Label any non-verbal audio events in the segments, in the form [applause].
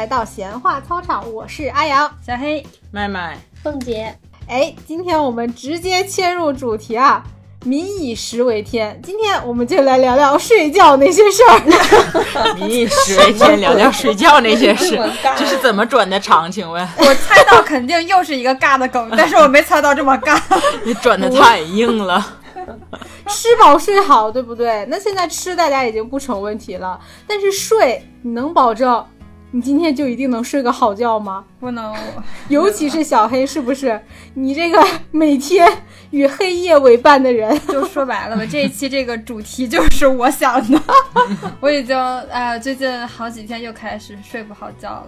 来到闲话操场，我是阿阳。小黑，麦麦，凤姐，哎，今天我们直接切入主题啊，民以食为天。今天我们就来聊聊睡觉那些事儿。[laughs] 民以食为天，聊聊睡觉那些事 [laughs] 这是怎么转的场？请问我猜到肯定又是一个尬的梗，但是我没猜到这么尬。[laughs] 你转的太硬了。吃饱睡好，对不对？那现在吃大家已经不成问题了，但是睡，你能保证你今天就一定能睡个好觉吗？不能，[laughs] 尤其是小黑，是不是？你这个每天与黑夜为伴的人，[laughs] 就说白了吧，这一期这个主题就是我想的。[laughs] 我已经哎、最近好几天又开始睡不好觉了。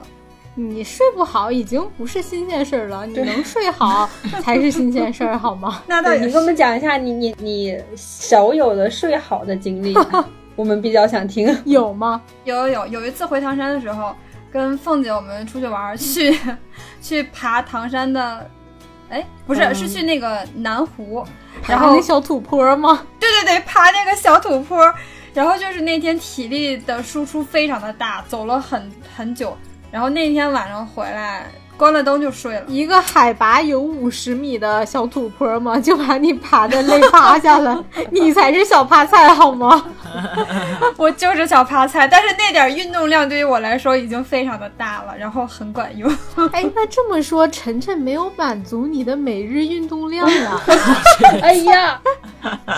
你睡不好已经不是新鲜事儿了，你能睡好才是新鲜事儿，好吗？对那倒也你给我们讲一下你你你少有的睡好的经历，我们比较想听。有吗？有有有有一次回唐山的时候，跟凤姐我们出去玩儿，去 [laughs] 去爬唐山的，哎，不是，嗯是去那个南湖，然后那小土坡吗？对对对，爬那个小土坡，然后就是那天体力的输出非常的大，走了很很久，然后那天晚上回来关了灯就睡了。一个海拔有五十米的小土坡嘛？[laughs] 就把你爬的累趴下了，[laughs] 你才是小趴菜好吗？[laughs] 我就是小趴菜，但是那点运动量对于我来说已经非常的大了，然后很管用。哎，那这么说，晨晨没有满足你的每日运动量啊？哎呀，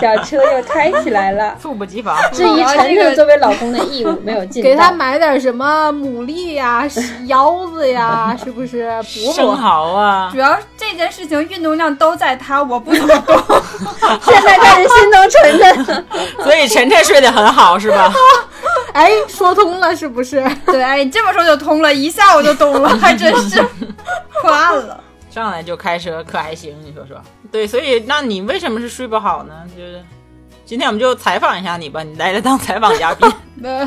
小车又开起来了。猝不及防。质疑晨晨作为老公的义务没有尽，给他买点什么牡蛎呀、腰子呀，是不是？补生补。蚝啊主，要这件事情运动量都在他，我不怎么动。[laughs] 现在开始心疼晨晨。[laughs] 所以晨晨睡得很好是吧？[laughs] 哎，说通了是不是？对，哎，你这么说就通了，一下我就懂了，还真是破案了。上来就开车可还行，你说说？对，所以那你为什么是睡不好呢？就是今天我们就采访一下你吧，你来了当采访嘉宾，呃，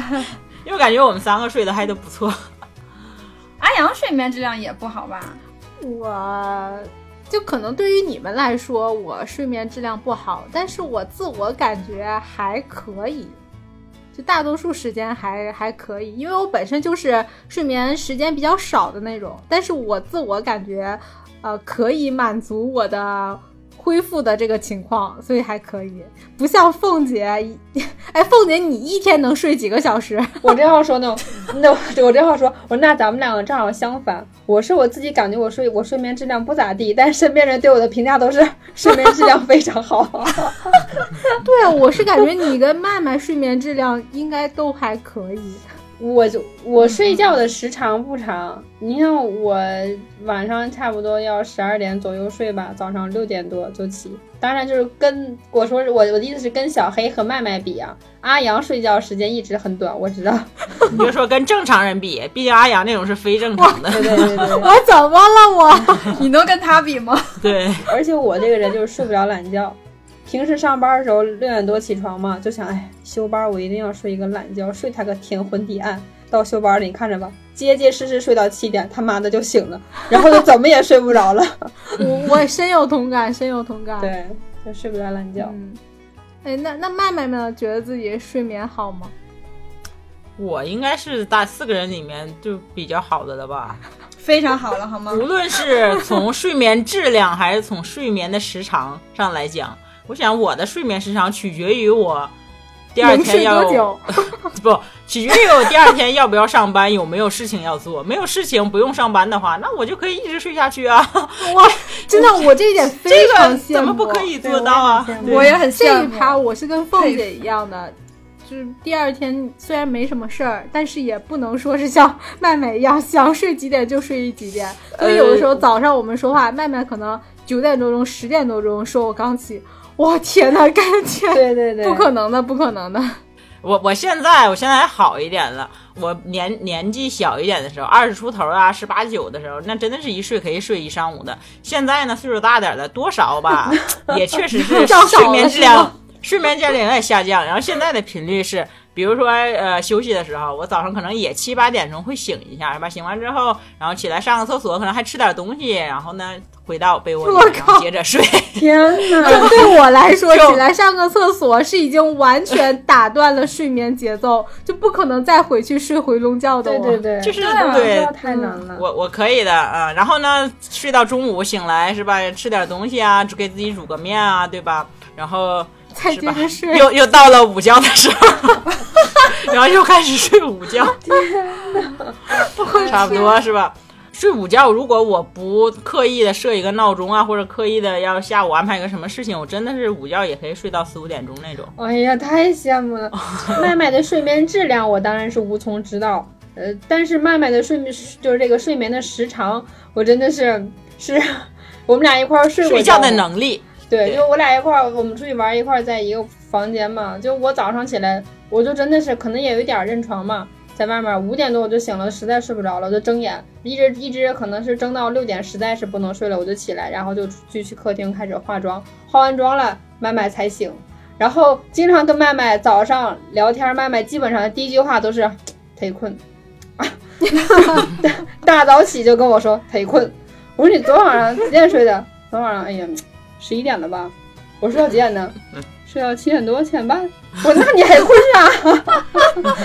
因为我感觉我们三个睡得还都不错。阿阳睡眠质量也不好吧？我就可能对于你们来说，我睡眠质量不好，但是我自我感觉还可以，就大多数时间还还可以，因为我本身就是睡眠时间比较少的那种，但是我自我感觉，呃，可以满足我的。恢复的这个情况，所以还可以，不像凤姐，一哎，凤姐你一天能睡几个小时？我这样说呢，那我我这样说，我说那咱们两个正好相反。我是我自己感觉我睡我睡眠质量不咋地，但是身边人对我的评价都是 [laughs] 睡眠质量非常好。[laughs] 对啊，我是感觉你跟麦麦睡眠质量应该都还可以。我就我睡觉的时长不长，你看我晚上差不多要十二点左右睡吧，早上六点多就起。当然就是跟我说我我的意思是跟小黑和麦麦比啊，阿阳睡觉时间一直很短，我知道。[laughs] 你就说跟正常人比，毕竟阿阳那种是非正常的。对对对对，[laughs] 我怎么了我？[laughs] 你能跟他比吗？对，而且我这个人就是睡不了懒觉。平时上班的时候六点多起床嘛，就想哎休班我一定要睡一个懒觉，睡他个天昏地暗。到休班了，你看着吧，结结实实睡到七点，他妈的就醒了，然后就怎么也睡不着了。[laughs] 我我深有同感，深有同感。，对，就睡不着懒觉。嗯，哎，那那麦麦呢？觉得自己睡眠好吗？我应该是大四个人里面就比较好的了吧。非常好了，好吗？无论是从睡眠质量还是从睡眠的时长上来讲，我想我的睡眠时长取决于我第二天要？[laughs] 不取决于我第二天要不要上班，有没有事情要做。没有事情不用上班的话，那我就可以一直睡下去啊。[laughs] 哇，真的，我这一点非这个常羡慕。怎么不可以做到啊？我也很这羡慕。一趴我是跟凤姐一样的，就是第二天虽然没什么事儿，但是也不能说是像 [laughs] 麦麦一样想睡几点就睡几点。所以有的时候早上我们说话，麦麦可能九点多钟、十点多钟说我刚起，我天呐，感觉对对对，不可能的，不可能的。我我现在我现在还好一点了。我年年纪小一点的时候，二十出头啊，十八九的时候，那真的是一睡可以睡一上午的。现在呢，岁数大点了，多少吧，[laughs] 也确实是睡眠质量睡眠质量有点下降。然后现在的频率是比如说呃休息的时候，我早上可能也七八点钟会醒一下，是吧？醒完之后，然后起来上个厕所，可能还吃点东西，然后呢回到被窝里，我然后 [laughs] 接着睡。天哪！[laughs] 对我来说，起来上个厕所是已经完全打断了睡眠节奏，就不可能再回去睡回笼觉的。对对对，就是对啊对太难了。我我可以的啊、然后呢，睡到中午醒来是吧？吃点东西啊，给自己煮个面啊，对吧？然后再是吧接着睡。又又到了午觉的时候，[laughs] 然后又开始睡午觉，[laughs] 差不多是吧？睡午觉，如果我不刻意的设一个闹钟啊，或者刻意的要下午安排一个什么事情，我真的是午觉也可以睡到四五点钟那种。哎呀，太羡慕了！[laughs] 麦麦的睡眠质量我当然是无从知道，呃，但是麦麦的睡眠就是这个睡眠的时长，我真的是是我们俩一块儿睡过睡觉的能力，对，对就我俩一块儿，我们出去玩一块儿，在一个房间嘛。就我早上起来，我就真的是可能也有一点儿认床嘛，在外面五点多我就醒了，实在睡不着了，我就睁眼，一直一直可能是睁到六点，实在是不能睡了，我就起来，然后就去去客厅开始化妆，化完妆了，麦麦才醒。然后经常跟麦麦早上聊天，麦麦基本上第一句话都是忒困，[laughs] [laughs] 大早起就跟我说忒困。我说你昨晚上几点睡的？[laughs] 昨晚上哎呀，十一点了吧？我睡到几点呢？睡到七点多七点半。我那你还困啊？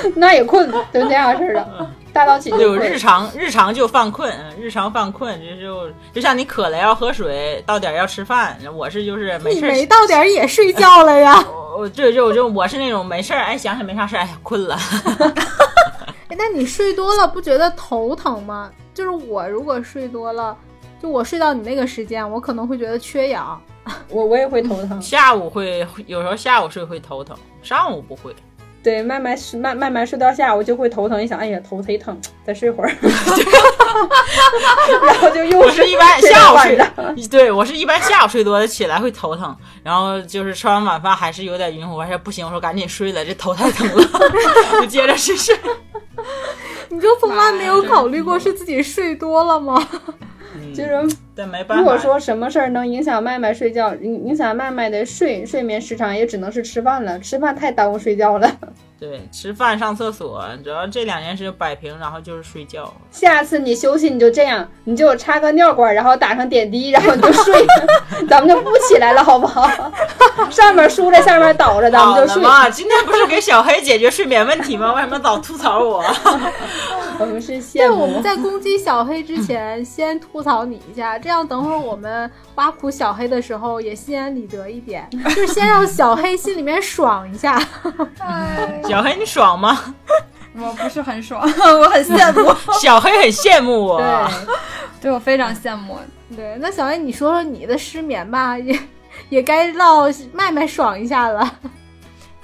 [laughs] 那也困，就那样式的。大早起就就日常日常就犯困，嗯日常犯困，就就就像你渴了要喝水，到点儿要吃饭，我是就是没你事儿没到点儿也睡觉了呀？[laughs] 我我就就就我是那种没事儿，哎，想想没啥事儿，哎困了，[laughs] 哎那你睡多了不觉得头疼吗？就是我如果睡多了，就我睡到你那个时间，我可能会觉得缺氧。[laughs] 我我也会头疼。下午会有时候下午睡会头疼，上午不会。[laughs] 对，慢慢睡，慢慢慢睡到下午就会头疼，一想，哎呀，头忒疼，再睡会儿，[laughs] 然后就又我是一般下午睡晚上，对我是一般下午睡多了起来会头疼，然后就是吃完晚饭还是有点晕乎，我说不行，我说赶紧睡了，这头太疼了，就接着去睡。你就从来没有考虑过是自己睡多了吗？就是但没办法，如果说什么事儿能影响麦麦睡觉，影影响麦麦的睡睡眠时长，也只能是吃饭了。吃饭太耽误睡觉了。[laughs] 对吃饭上厕所，主要这两件事摆平，然后就是睡觉。下次你休息你就这样，你就插个尿管，然后打上点滴，然后你就睡，[laughs] 咱们就不起来了，好不好？[laughs] 上面梳着，下面倒着，咱们就睡。了嘛，今天不是给小黑解决睡眠问题吗？为什么老吐槽我？我们是对，羡我们。在攻击小黑之前，先吐槽你一下，这样等会儿我们挖苦小黑的时候也心安理得一点，就是先让小黑心里面爽一下。哎，小黑你爽吗？我不是很爽，[laughs] 我很羡慕，[laughs] 小黑很羡慕我。对，对我非常羡慕。对，那小黑你说说你的失眠吧，[laughs] 也也该让麦麦爽一下了。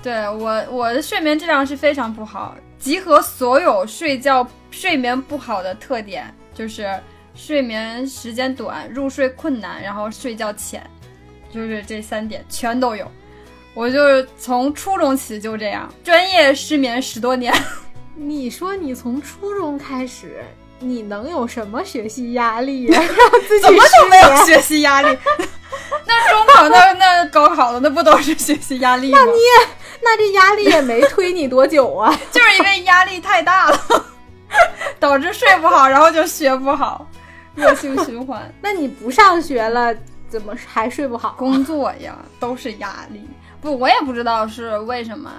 对我，我的睡眠质量是非常不好，集合所有睡觉睡眠不好的特点，就是睡眠时间短、入睡困难，然后睡觉浅，就是这三点全都有。我就是从初中起就这样，专业失眠十多年。[laughs] 你说你从初中开始，你能有什么学习压力呀？[laughs] 让自己怎么就没有学习压力？[laughs] 那中考那那高考的那不都是学习压力吗？那你也那这压力也没推你多久啊。就是因为压力太大了，导致睡不好，然后就学不好，恶性循环。[laughs] 那你不上学了，怎么还睡不好？工作呀，都是压力。不，我也不知道是为什么。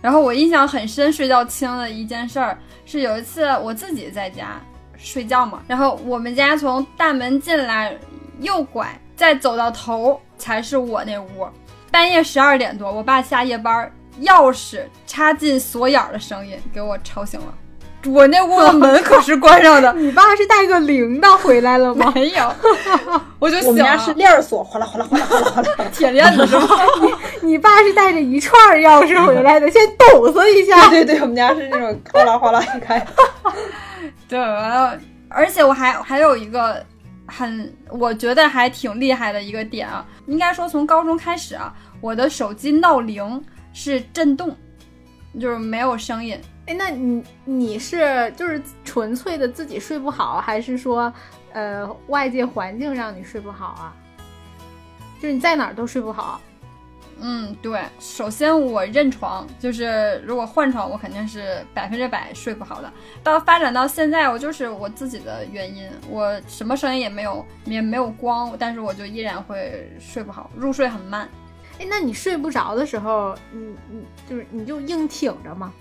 然后我印象很深、睡觉轻的一件事儿，是有一次我自己在家睡觉嘛，然后我们家从大门进来，右拐，再走到头才是我那屋。半夜十二点多，我爸下夜班，钥匙插进锁眼儿的声音给我吵醒了。我那屋的门可是关上的，[laughs] 你爸是带个铃铛回来了吗？没有，[laughs] 我就我醒了。们家是链锁，哗啦哗啦哗啦哗啦哗啦。[laughs] 铁链子是吗？你爸是带着一串钥匙回来的，先抖擞一下。对对对，我们家是那种哗啦哗啦一开。对，完了，而且我还还有一个很我觉得还挺厉害的一个点啊，应该说从高中开始啊，我的手机闹铃是震动，就是没有声音。哎，那你你是就是纯粹的自己睡不好，还是说呃外界环境让你睡不好啊？就是你在哪儿都睡不好。嗯，对，首先我认床，就是如果换床，我肯定是百分之百睡不好的。到发展到现在，我就是我自己的原因，我什么声音也没有，也没有光，但是我就依然会睡不好，入睡很慢。哎，那你睡不着的时候，你你就是你就硬挺着吗？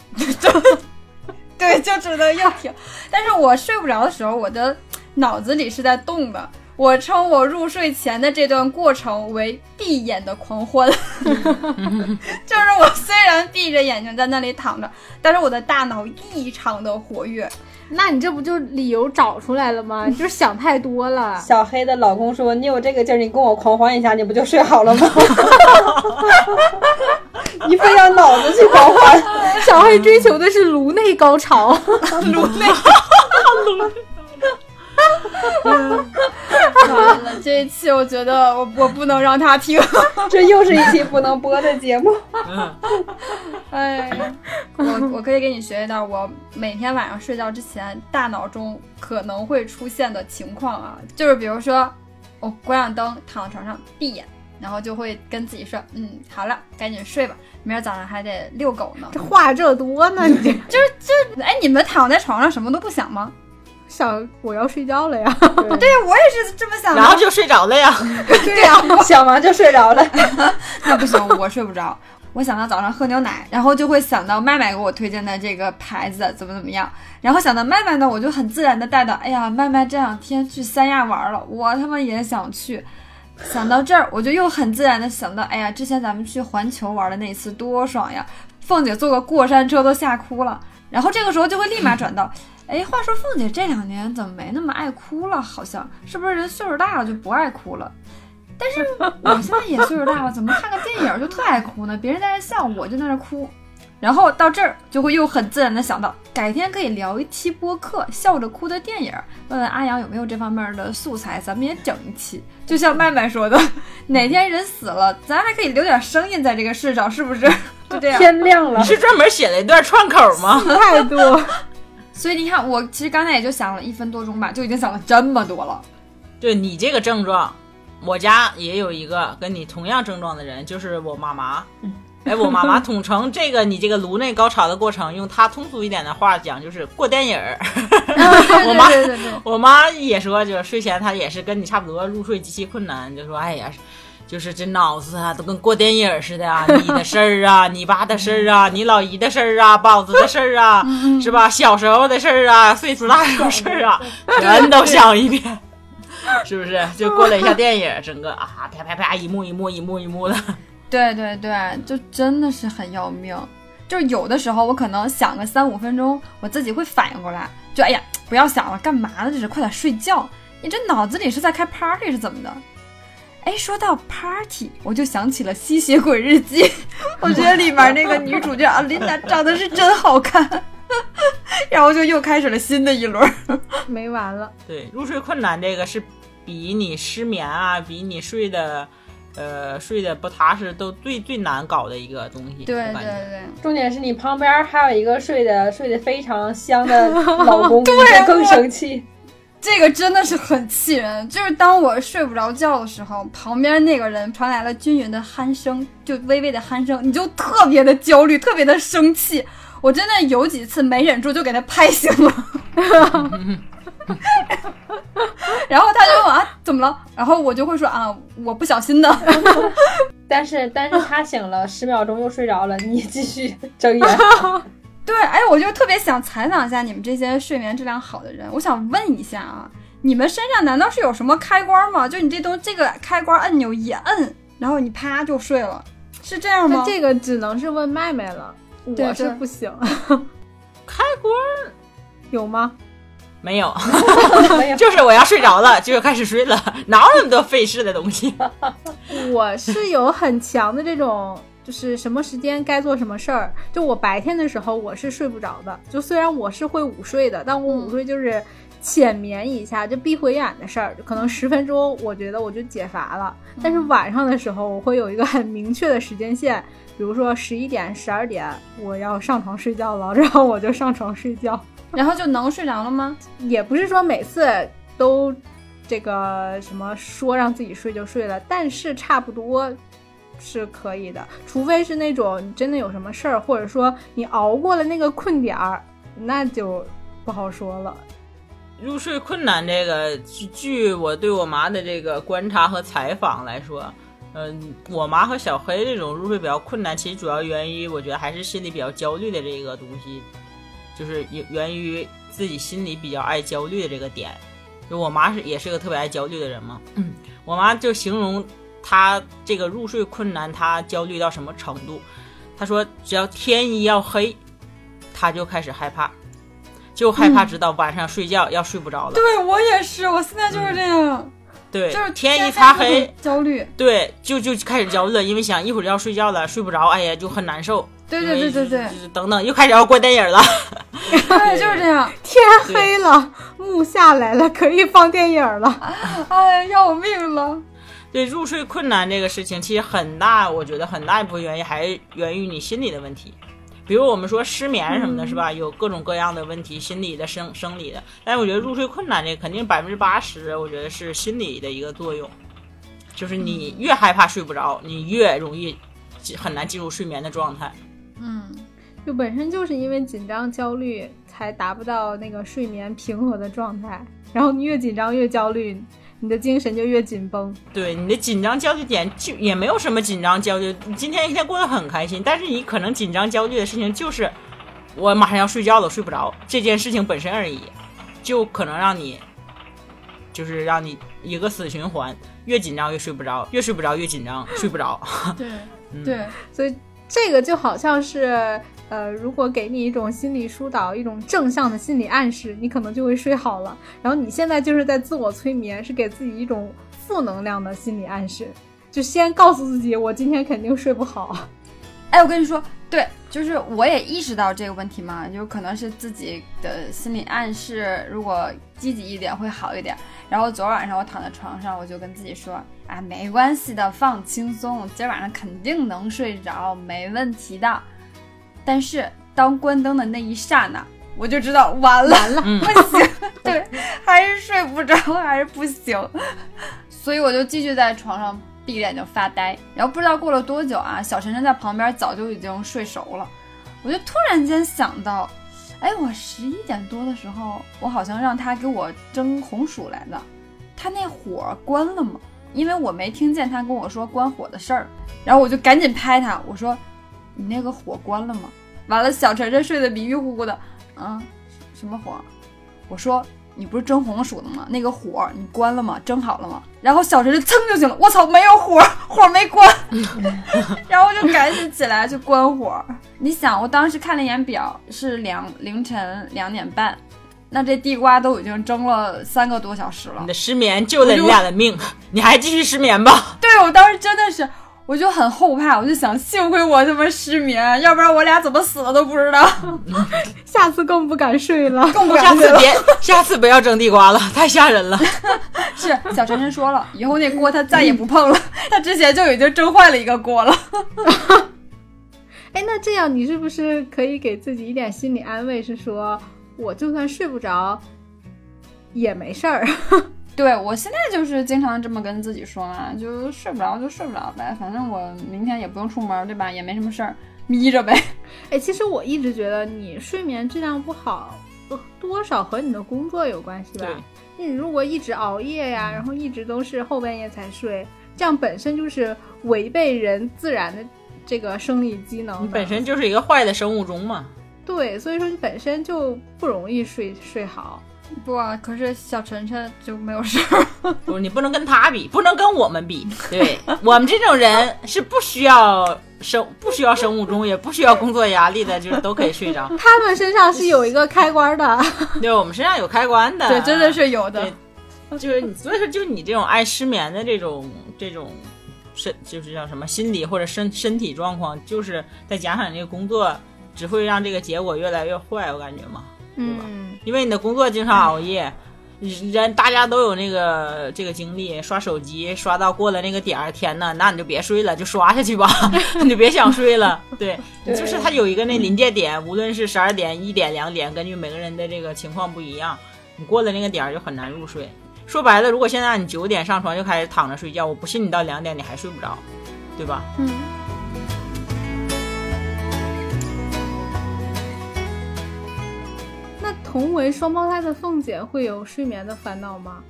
[laughs] 对，就只能硬挺。但是我睡不着的时候，我的脑子里是在动的。我称我入睡前的这段过程为闭眼的狂欢，[laughs] 就是我虽然闭着眼睛在那里躺着，但是我的大脑异常的活跃。那你这不就理由找出来了吗？你 [laughs] 就是想太多了。小黑的老公说：“你有这个劲儿，你跟我狂欢一下，你不就睡好了吗？[laughs] 你非要脑子去狂欢。小黑追求的是颅内高潮，颅内，[laughs] [laughs] 完了，这一期我觉得我我不能让他听。[laughs] 这又是一期不能播的节目。[laughs] 哎，我我可以给你学一道我每天晚上睡觉之前大脑中可能会出现的情况啊，就是比如说我关上灯，躺在床上闭眼，然后就会跟自己说，嗯，好了，赶紧睡吧，明儿早上还得遛狗呢。这话这多呢，你这就是这，哎，你们躺在床上什么都不想吗？想我要睡觉了呀？对呀，我也是这么想的。然后就睡着了呀。[laughs] 对呀，想完就睡着了。[laughs] 那不行，我睡不着。我想到早上喝牛奶，然后就会想到麦麦给我推荐的这个牌子怎么怎么样，然后想到麦麦呢，我就很自然的带到，哎呀，麦麦这两天去三亚玩了，我他妈也想去。想到这儿，我就又很自然的想到，哎呀，之前咱们去环球玩的那次多爽呀，凤姐坐个过山车都吓哭了。然后这个时候就会立马转到，哎，话说凤姐这两年怎么没那么爱哭了？好像是不是人岁数大了就不爱哭了？但是我现在也岁数大了，怎么看个电影就特爱哭呢？别人在那笑，我就在那哭。然后到这儿就会又很自然的想到，改天可以聊一期播客，笑着哭的电影。问问阿阳有没有这方面的素材，咱们也整一期。就像麦麦说的，[laughs] 哪天人死了，咱还可以留点声音在这个世上，是不是？[laughs] 就这样。天亮了你，是专门写了一段串口吗？太多。所以你看，我其实刚才也就想了一分多钟吧，就已经想了这么多了。对你这个症状，我家也有一个跟你同样症状的人，就是我妈妈。哎，我妈妈统称这个你这个颅内高潮的过程，用她通俗一点的话讲，就是过电影儿。[laughs] 我妈 [laughs] 我妈也说，就是睡前她也是跟你差不多入睡极其困难，就说哎呀，就是这脑子啊都跟过电影似的啊，你的事儿啊，你爸的事儿啊，你老姨的事儿啊，宝子的事儿啊，是吧？小时候的事儿啊，岁数大的事儿啊，全都想一遍。是不是就过了一下电影，整个啊啪啪啪一幕一幕一幕一幕的，对对对，就真的是很要命。就是有的时候我可能想个三五分钟，我自己会反应过来，就哎呀，不要想了，干嘛呢？这是快点睡觉。你这脑子里是在开 party 是怎么的？哎，说到 party，我就想起了《吸血鬼日记》，[laughs] 我觉得里面那个女主角阿琳达长得是真好看，[laughs] 然后就又开始了新的一轮。没完了。对，入睡困难这个是比你失眠啊，比你睡的，呃，睡的不踏实都最最难搞的一个东西。对对对，重点是你旁边还有一个睡的睡得非常香的老公，[laughs] 对你更生气。这个真的是很气人。就是当我睡不着觉的时候，旁边那个人传来了均匀的鼾声，就微微的鼾声，你就特别的焦虑，特别的生气。我真的有几次没忍住就给他拍醒了，然后他就问我啊怎么了，然后我就会说啊我不小心的。但是但是他醒了十秒钟又睡着了，你继续睁眼。[laughs] 对，哎，我就特别想采访一下你们这些睡眠质量好的人，我想问一下啊，你们身上难道是有什么开关吗？就你这东这个开关按钮一摁，然后你啪就睡了，是这样吗？这个只能是问麦麦了，我是不行。开关有吗？没有，没有，[laughs] 就是我要睡着了就开始睡了，哪有那么多费事的东西？[laughs] 我是有很强的这种，就是什么时间该做什么事儿。就我白天的时候，我是睡不着的。就虽然我是会午睡的，但我午睡就是浅眠一下，就闭回眼的事儿，可能十分钟，我觉得我就解乏了。但是晚上的时候，我会有一个很明确的时间线，比如说十一点、十二点，我要上床睡觉了，然后我就上床睡觉。[laughs] 然后就能睡着了吗？也不是说每次都这个什么说让自己睡就睡了，但是差不多是可以的，除非是那种你真的有什么事儿，或者说你熬过了那个困点儿，那就不好说了。入睡困难这个，据据我对我妈的这个观察和采访来说，嗯，我妈和小黑这种入睡比较困难，其实主要源于我觉得还是心里比较焦虑的这个东西，就是源源于自己心里比较爱焦虑的这个点。就我妈是也是个特别爱焦虑的人嘛，我妈就形容她这个入睡困难，他焦虑到什么程度？他说只要天一要黑，他就开始害怕。就害怕知道晚上睡觉要睡不着了。对我也是，我现在就是这样，对，就是天一擦黑，焦虑，对，就就开始焦虑了，因为想一会儿就要睡觉了，睡不着，哎呀，就很难受。对对对对对，等等，又开始要关电影了。对，[laughs] 就是这样。天黑了，幕下来了，可以放电影了。哎，要我命了。对，入睡困难这个事情，其实很大，我觉得很大一部分原因还是源于你心理的问题。比如我们说失眠什么的，是吧？有各种各样的问题，心理的、生生理的。但是我觉得入睡困难这肯定百分之八十，我觉得是心理的一个作用。就是你越害怕睡不着，你越容易很难进入睡眠的状态。嗯，就本身就是因为紧张、焦虑，才达不到那个睡眠平和的状态。然后你越紧张越焦虑。你的精神就越紧绷，对你的紧张焦虑点就也没有什么紧张焦虑，你今天一天过得很开心，但是你可能紧张焦虑的事情就是我马上要睡觉了，睡不着这件事情本身而已，就可能让你就是让你一个死循环，越紧张越睡不着，越睡不着越紧张，睡不着。对对，所以这个就好像是。呃，如果给你一种心理疏导，一种正向的心理暗示，你可能就会睡好了。然后你现在就是在自我催眠，是给自己一种负能量的心理暗示，就先告诉自己，我今天肯定睡不好。哎，我跟你说，对，就是我也意识到这个问题嘛，就可能是自己的心理暗示，如果积极一点会好一点。然后昨晚上我躺在床上，我就跟自己说，啊，没关系的，放轻松，今晚上肯定能睡着，没问题的。但是当关灯的那一刹那，我就知道完了，完了，[laughs] 不行，[laughs] 对，还是睡不着，还是不行，所以我就继续在床上闭着眼睛发呆。然后不知道过了多久啊，小晨晨在旁边早就已经睡熟了，我就突然间想到，哎，我十一点多的时候，我好像让他给我蒸红薯来的，他那火关了吗？因为我没听见他跟我说关火的事儿，然后我就赶紧拍他，我说。你那个火关了吗？完了，小晨晨睡得迷迷糊糊的，嗯，什么火？我说你不是蒸红薯的吗？那个火你关了吗？蒸好了吗？然后小晨晨噌就醒了，我操，没有火，[laughs] 火没关，[laughs] 然后就赶紧起来去关火。你想，我当时看了一眼表，是两凌晨两点半，那这地瓜都已经蒸了三个多小时了。你的失眠救了你俩的命，你还继续失眠吧？对我当时真的是。我就很后怕，我就想，幸亏我他妈失眠，要不然我俩怎么死了都不知道。[laughs] 下次更不敢睡了，更不敢睡了。下次别，[laughs] 下次不要蒸地瓜了，[laughs] 太吓人了。是小晨晨说了，以后那锅他再也不碰了。他之前就已经蒸坏了一个锅了。哎，那这样你是不是可以给自己一点心理安慰？是说我就算睡不着也没事儿。对我现在就是经常这么跟自己说嘛，就睡不着就睡不着呗，反正我明天也不用出门，对吧？也没什么事儿，眯着呗。[laughs] 哎，其实我一直觉得你睡眠质量不好，多少和你的工作有关系吧？你如果一直熬夜呀，然后一直都是后半夜才睡，这样本身就是违背人自然的这个生理机能。你本身就是一个坏的生物钟嘛。对，所以说你本身就不容易睡睡好。不，可是小晨晨就没有事儿。[laughs] 不，你不能跟他比，不能跟我们比。对我们这种人是不需要生，不需要生物钟，也不需要工作压力的，就是都可以睡着。他们身上是有一个开关的。[laughs] 对，我们身上有开关的。对，真的是有的。就是你，所以说，就你这种爱失眠的这种这种身，就是叫什么心理或者身身体状况，就是再加上你这个工作，只会让这个结果越来越坏，我感觉嘛。嗯，因为你的工作经常熬夜，人大家都有那个这个经历，刷手机刷到过了那个点儿，天呐，那你就别睡了，就刷下去吧，[laughs] 你就别想睡了。[laughs] 对，就是它有一个那临界点，无论是十二点、一点、两点，根据每个人的这个情况不一样，你过了那个点儿就很难入睡。说白了，如果现在你九点上床就开始躺着睡觉，我不信你到两点你还睡不着。对吧？嗯。同为双胞胎的凤姐会有睡眠的烦恼吗？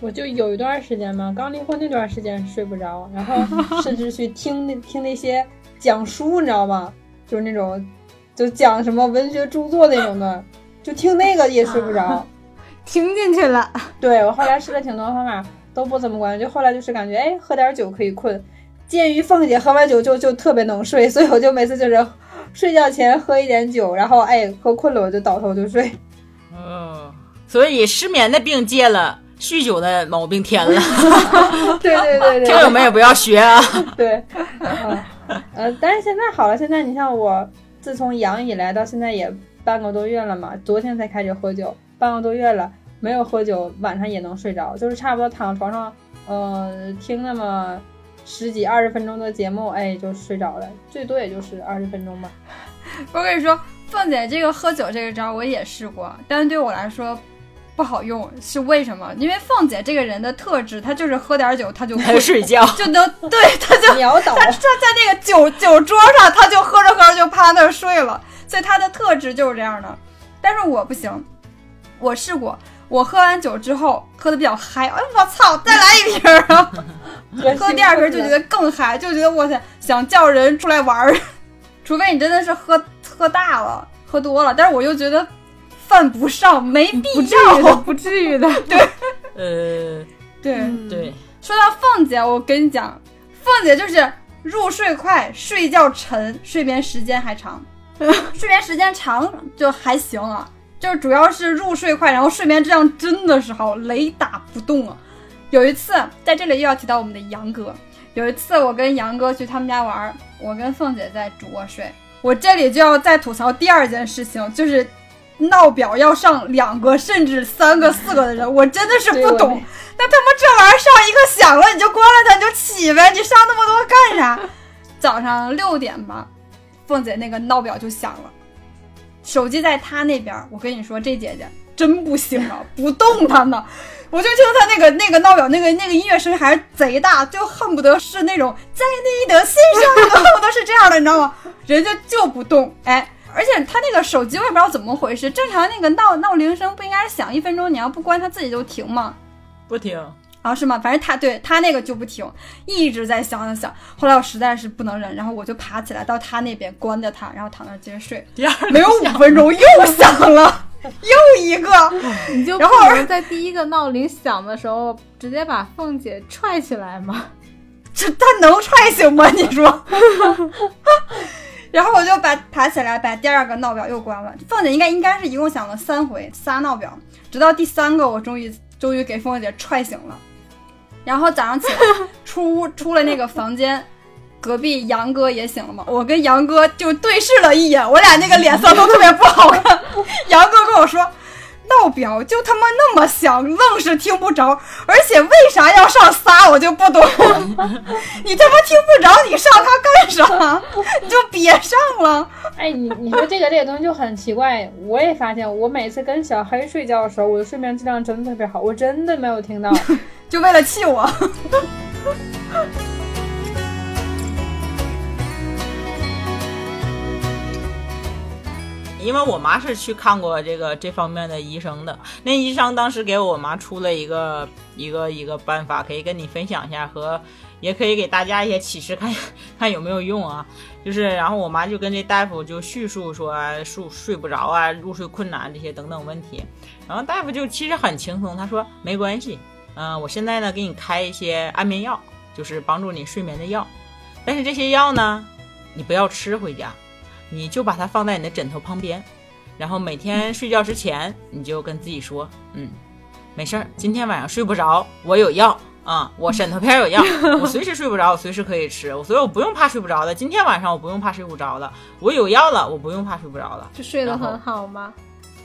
我就有一段时间嘛，刚离婚那段时间睡不着，然后 [laughs] 甚至去听那听那些讲书，你知道吗？就是那种就讲什么文学著作那种的，就听那个也睡不着。[laughs] 听进去了。对我后来试了挺多方法，都不怎么管用。就后来就是感觉，哎，喝点酒可以困。鉴于凤姐喝完酒就就特别能睡，所以我就每次就是睡觉前喝一点酒，然后哎喝困了我就倒头就睡。嗯，所以失眠的病戒了，酗酒的毛病添了。[laughs] 对对对对，听友们也不要学啊。[laughs] 对，嗯呃，但是现在好了，现在你像我，自从阳以来到现在也半个多月了嘛，昨天才开始喝酒，半个多月了，没有喝酒，晚上也能睡着，就是差不多躺床上，呃，听那么十几二十分钟的节目，哎，就睡着了，最多也就是二十分钟吧。我跟你说，凤姐这个喝酒这个招我也试过，但是对我来说不好用，是为什么？因为凤姐这个人的特质，她就是喝点酒她就不 [laughs] 睡觉，[laughs] 就能对 [laughs] 她就秒倒。她她在那个酒酒桌上，她就喝着喝着就趴那儿睡了，所以她的特质就是这样的。但是我不行，我试过，我喝完酒之后喝的比较嗨，哎我操，再来一瓶儿啊！[laughs] 喝第二瓶就觉得更嗨，就觉得我天，想叫人出来玩儿。[laughs] 除非你真的是喝喝大了、喝多了，但是我又觉得犯不上，没必不至于的，要。不至于的。[laughs] 对呃，对，嗯对，说到凤姐，我跟你讲，凤姐就是入睡快，睡觉沉，睡眠时间还长。睡眠时间长就还行啊，就是主要是入睡快，然后睡眠质量真的是好，雷打不动啊。有一次在这里又要提到我们的杨哥，有一次我跟杨哥去他们家玩儿，我跟凤姐在主卧睡，我这里就要再吐槽第二件事情，就是闹表要上两个甚至三个、四个的人，我真的是不懂。那他妈这玩意儿上一个响了你就关了它，你就起呗，你上那么多干啥？早上六点吧，凤姐那个闹表就响了，手机在她那边儿。我跟你说，这姐姐真不行啊，[laughs] 不动弹呢。我就听她那个那个闹表那个那个音乐声还是贼大，就恨不得是那种在你的心上，恨不得是这样的，你知道吗？[laughs] 人家就不动，哎。而且她那个手机我也不知道怎么回事，正常那个闹闹铃声不应该是响一分钟，你要不关它自己就停吗？不停。啊，是吗？反正他对他那个就不停，一直在响响响。后来我实在是不能忍，然后我就爬起来到他那边关着他，然后躺那儿接着睡。第二没有五分钟又响了，又一个。[laughs] 你就不然后能在第一个闹铃响的时候直接把凤姐踹起来吗？[laughs] 这他能踹醒吗？你说？[laughs] 然后我就把爬起来，把第二个闹表又关了。凤姐应该应该是一共响了三回，仨闹表，直到第三个我终于终于给凤姐踹醒了。然后早上起来出屋出了那个房间，隔壁杨哥也醒了嘛，[laughs] 我跟杨哥就对视了一眼，我俩那个脸色都特别不好看。[laughs] 杨哥跟我说。闹表就他妈那么响，愣是听不着，而且为啥要上仨，我就不懂。[laughs] 你他妈听不着，你上它干啥？[laughs] 你就别上了。哎，你你说这个这个东西就很奇怪，我也发现，我每次跟小黑睡觉的时候，我的睡眠质量真的特别好，我真的没有听到。[laughs] 就为了气我。因为我妈是去看过这个这方面的医生的，那医生当时给我妈出了一个一个一个办法，可以跟你分享一下，和也可以给大家一些启示，看看有没有用啊。就是，然后我妈就跟这大夫就叙述说睡睡不着啊，入睡困难这些等等问题，然后大夫就其实很轻松，他说没关系，嗯、我现在呢给你开一些安眠药，就是帮助你睡眠的药，但是这些药呢，你不要吃回家。你就把它放在你的枕头旁边，然后每天睡觉之前，你就跟自己说，嗯，没事儿，今天晚上睡不着，我有药啊、我枕头边有药，[laughs] 我随时睡不着，我随时可以吃，我所以我不用怕睡不着的。今天晚上我不用怕睡不着了，我有药了，我不用怕睡不着了。就睡得很好吗？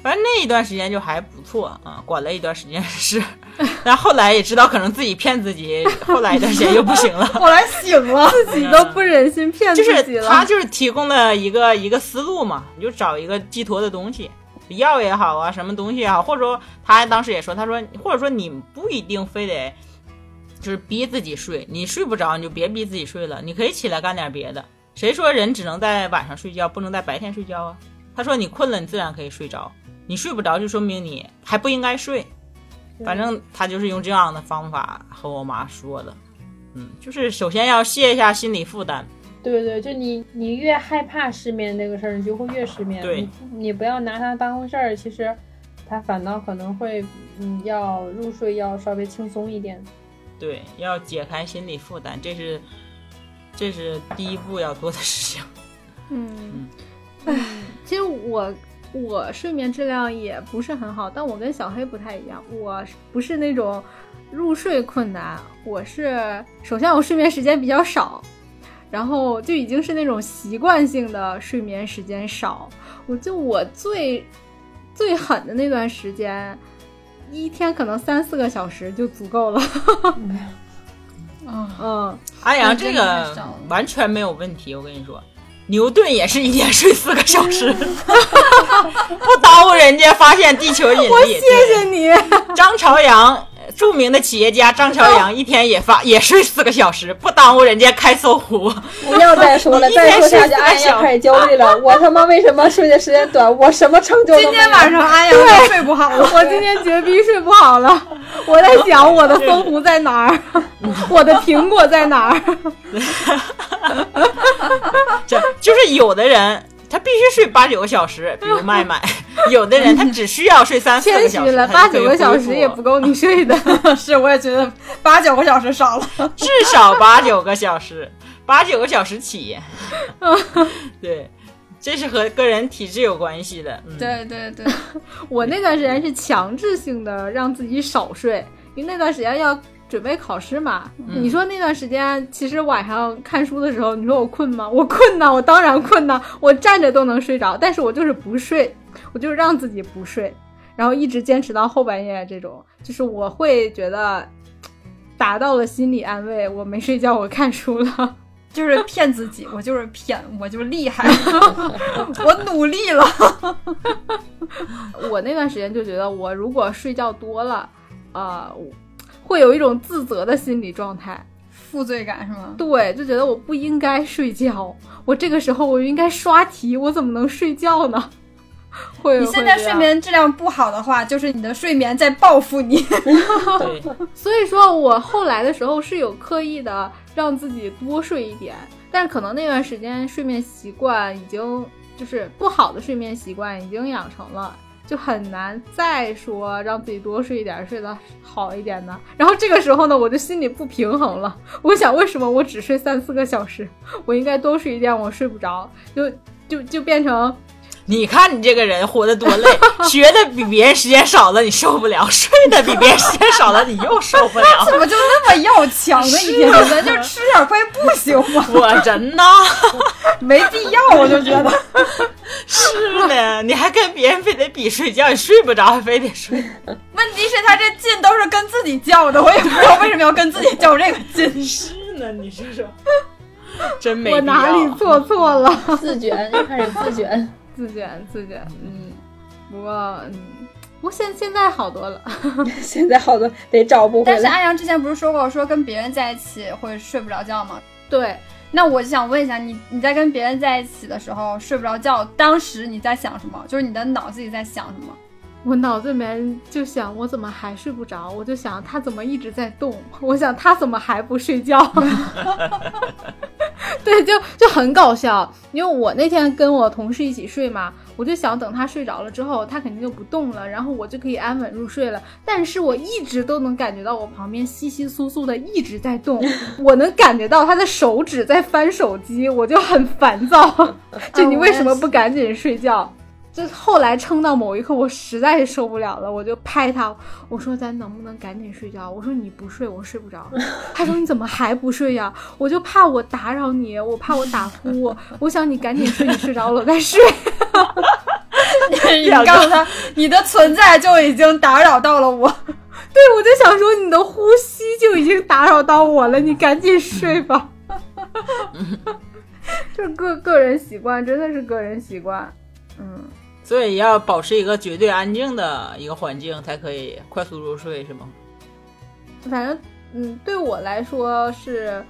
反正那一段时间就还不错啊，管了一段时间是，[laughs] 但后来也知道可能自己骗自己，后来一段时间又不行了。后来醒了，自己都不忍心骗自己了。就是他就是提供了一个一个思路嘛，你就找一个寄托的东西，药也好啊，什么东西也好，或者说他当时也说，他说或者说你不一定非得就是逼自己睡。你睡不着，你就别逼自己睡了，你可以起来干点别的。谁说人只能在晚上睡觉，不能在白天睡觉啊？他说你困了，你自然可以睡着。你睡不着，就说明你还不应该睡。反正他就是用这样的方法和我妈说的。嗯，就是首先要卸一下心理负担。对对，就你你越害怕失眠那个事儿，你就会越失眠。对你你不要拿它当回事儿，其实它反倒可能会嗯要入睡要稍微轻松一点。对，要解开心理负担，这是这是第一步要做的事情。嗯，唉，其实我我睡眠质量也不是很好，但我跟小黑不太一样，我不是那种入睡困难，我是首先我睡眠时间比较少，然后就已经是那种习惯性的睡眠时间少，我就我最最狠的那段时间。一天可能三四个小时就足够了，嗯，[laughs] 嗯，阿阳这个完全没有问题，我跟你说，牛顿也是一天睡四个小时，[laughs] 不耽误人家发现地球引力。谢谢你。张朝阳，著名的企业家张朝阳一天也发也睡四个小时，不耽误人家开搜狐。不要再说了，[laughs] 再说下去，安阳开始焦虑了。[laughs] 我他妈为什么睡的时间短？我什么成就？今天晚上安阳就睡不好了。[laughs] 我今天绝逼睡不好了，我在想我的搜狐在哪儿，我的苹果在哪儿。这就是有的人他必须睡八九个小时，比如麦麦；[laughs] 有的人他只需要睡三四个小时，八九个小时也不够你睡的。[laughs] 是，我也觉得八九个小时少了。至少八九个小时，八九个小时起。[laughs] 对，这是和个人体质有关系的。嗯、，对对对，我那段时间是强制性的让自己少睡，因为那段时间要准备考试嘛。你说那段时间，其实晚上看书的时候，你说我困吗？我困呐，我当然困呐，我站着都能睡着，但是我就是不睡，我就是让自己不睡，然后一直坚持到后半夜。这种就是我会觉得达到了心理安慰，我没睡觉，我看书了。就是骗自己，我就是骗，我就厉害，[laughs] 我努力了。[laughs] 我那段时间就觉得，我如果睡觉多了，呃，会有一种自责的心理状态。负罪感是吗？对，就觉得我不应该睡觉，我这个时候我应该刷题，我怎么能睡觉呢？[laughs] 会，你现在睡眠质量不好的话，就是你的睡眠在报复你。[laughs] 对，所以说我后来的时候是有刻意的让自己多睡一点，但是可能那段时间睡眠习惯已经就是不好的睡眠习惯已经养成了，就很难再说让自己多睡一点，睡得好一点的。然后这个时候呢，我就心里不平衡了，[laughs] 我想为什么我只睡三四个小时，我应该多睡一点，我睡不着，就就就变成你看你这个人活得多累，[laughs] 学的比别人时间少了，你受不了；睡的比别人时间少了，你又受不了。[laughs] 怎么就那么要强呢？一天天咱就吃点亏不行吗？我真的 [laughs] 没必要，我就觉得。是的，你还跟别人非得比睡觉，你睡不着还非得睡。问题是，他这劲都是跟自己较的，我也不知道为什么要跟自己较这个劲。是呢，你说说，真没我必要哪里做错了。自卷，又开始自卷。自卷自卷，嗯，不过嗯，不过现现在好多了，[laughs] 现在好多得找不回来。但是安阳之前不是说过，说跟别人在一起会睡不着觉吗？对，那我就想问一下，你你在跟别人在一起的时候睡不着觉，当时你在想什么？就是你的脑子里在想什么？我脑子里面就想，我怎么还睡不着？我就想他怎么一直在动？我想他怎么还不睡觉？[laughs] 对，就就很搞笑。因为我那天跟我同事一起睡嘛，我就想等他睡着了之后，他肯定就不动了，然后我就可以安稳入睡了。但是我一直都能感觉到我旁边稀稀疏疏的一直在动，我能感觉到他的手指在翻手机，我就很烦躁。[laughs] 就你为什么不赶紧睡觉？就后来撑到某一刻，我实在是受不了了，我就拍他，我说咱能不能赶紧睡觉？我说你不睡，我睡不着。[laughs] 他说你怎么还不睡呀？我就怕我打扰你，我怕我打呼，[laughs] 我想你赶紧睡，你睡着了我再睡。你告诉他，你的存在就已经打扰到了我。对，我就想说你的呼吸就已经打扰到我了，你赶紧睡吧。这 [laughs] 个个人习惯真的是个人习惯，嗯。所以要保持一个绝对安静的一个环境，才可以快速入睡，是吗？反正嗯，对我来说是，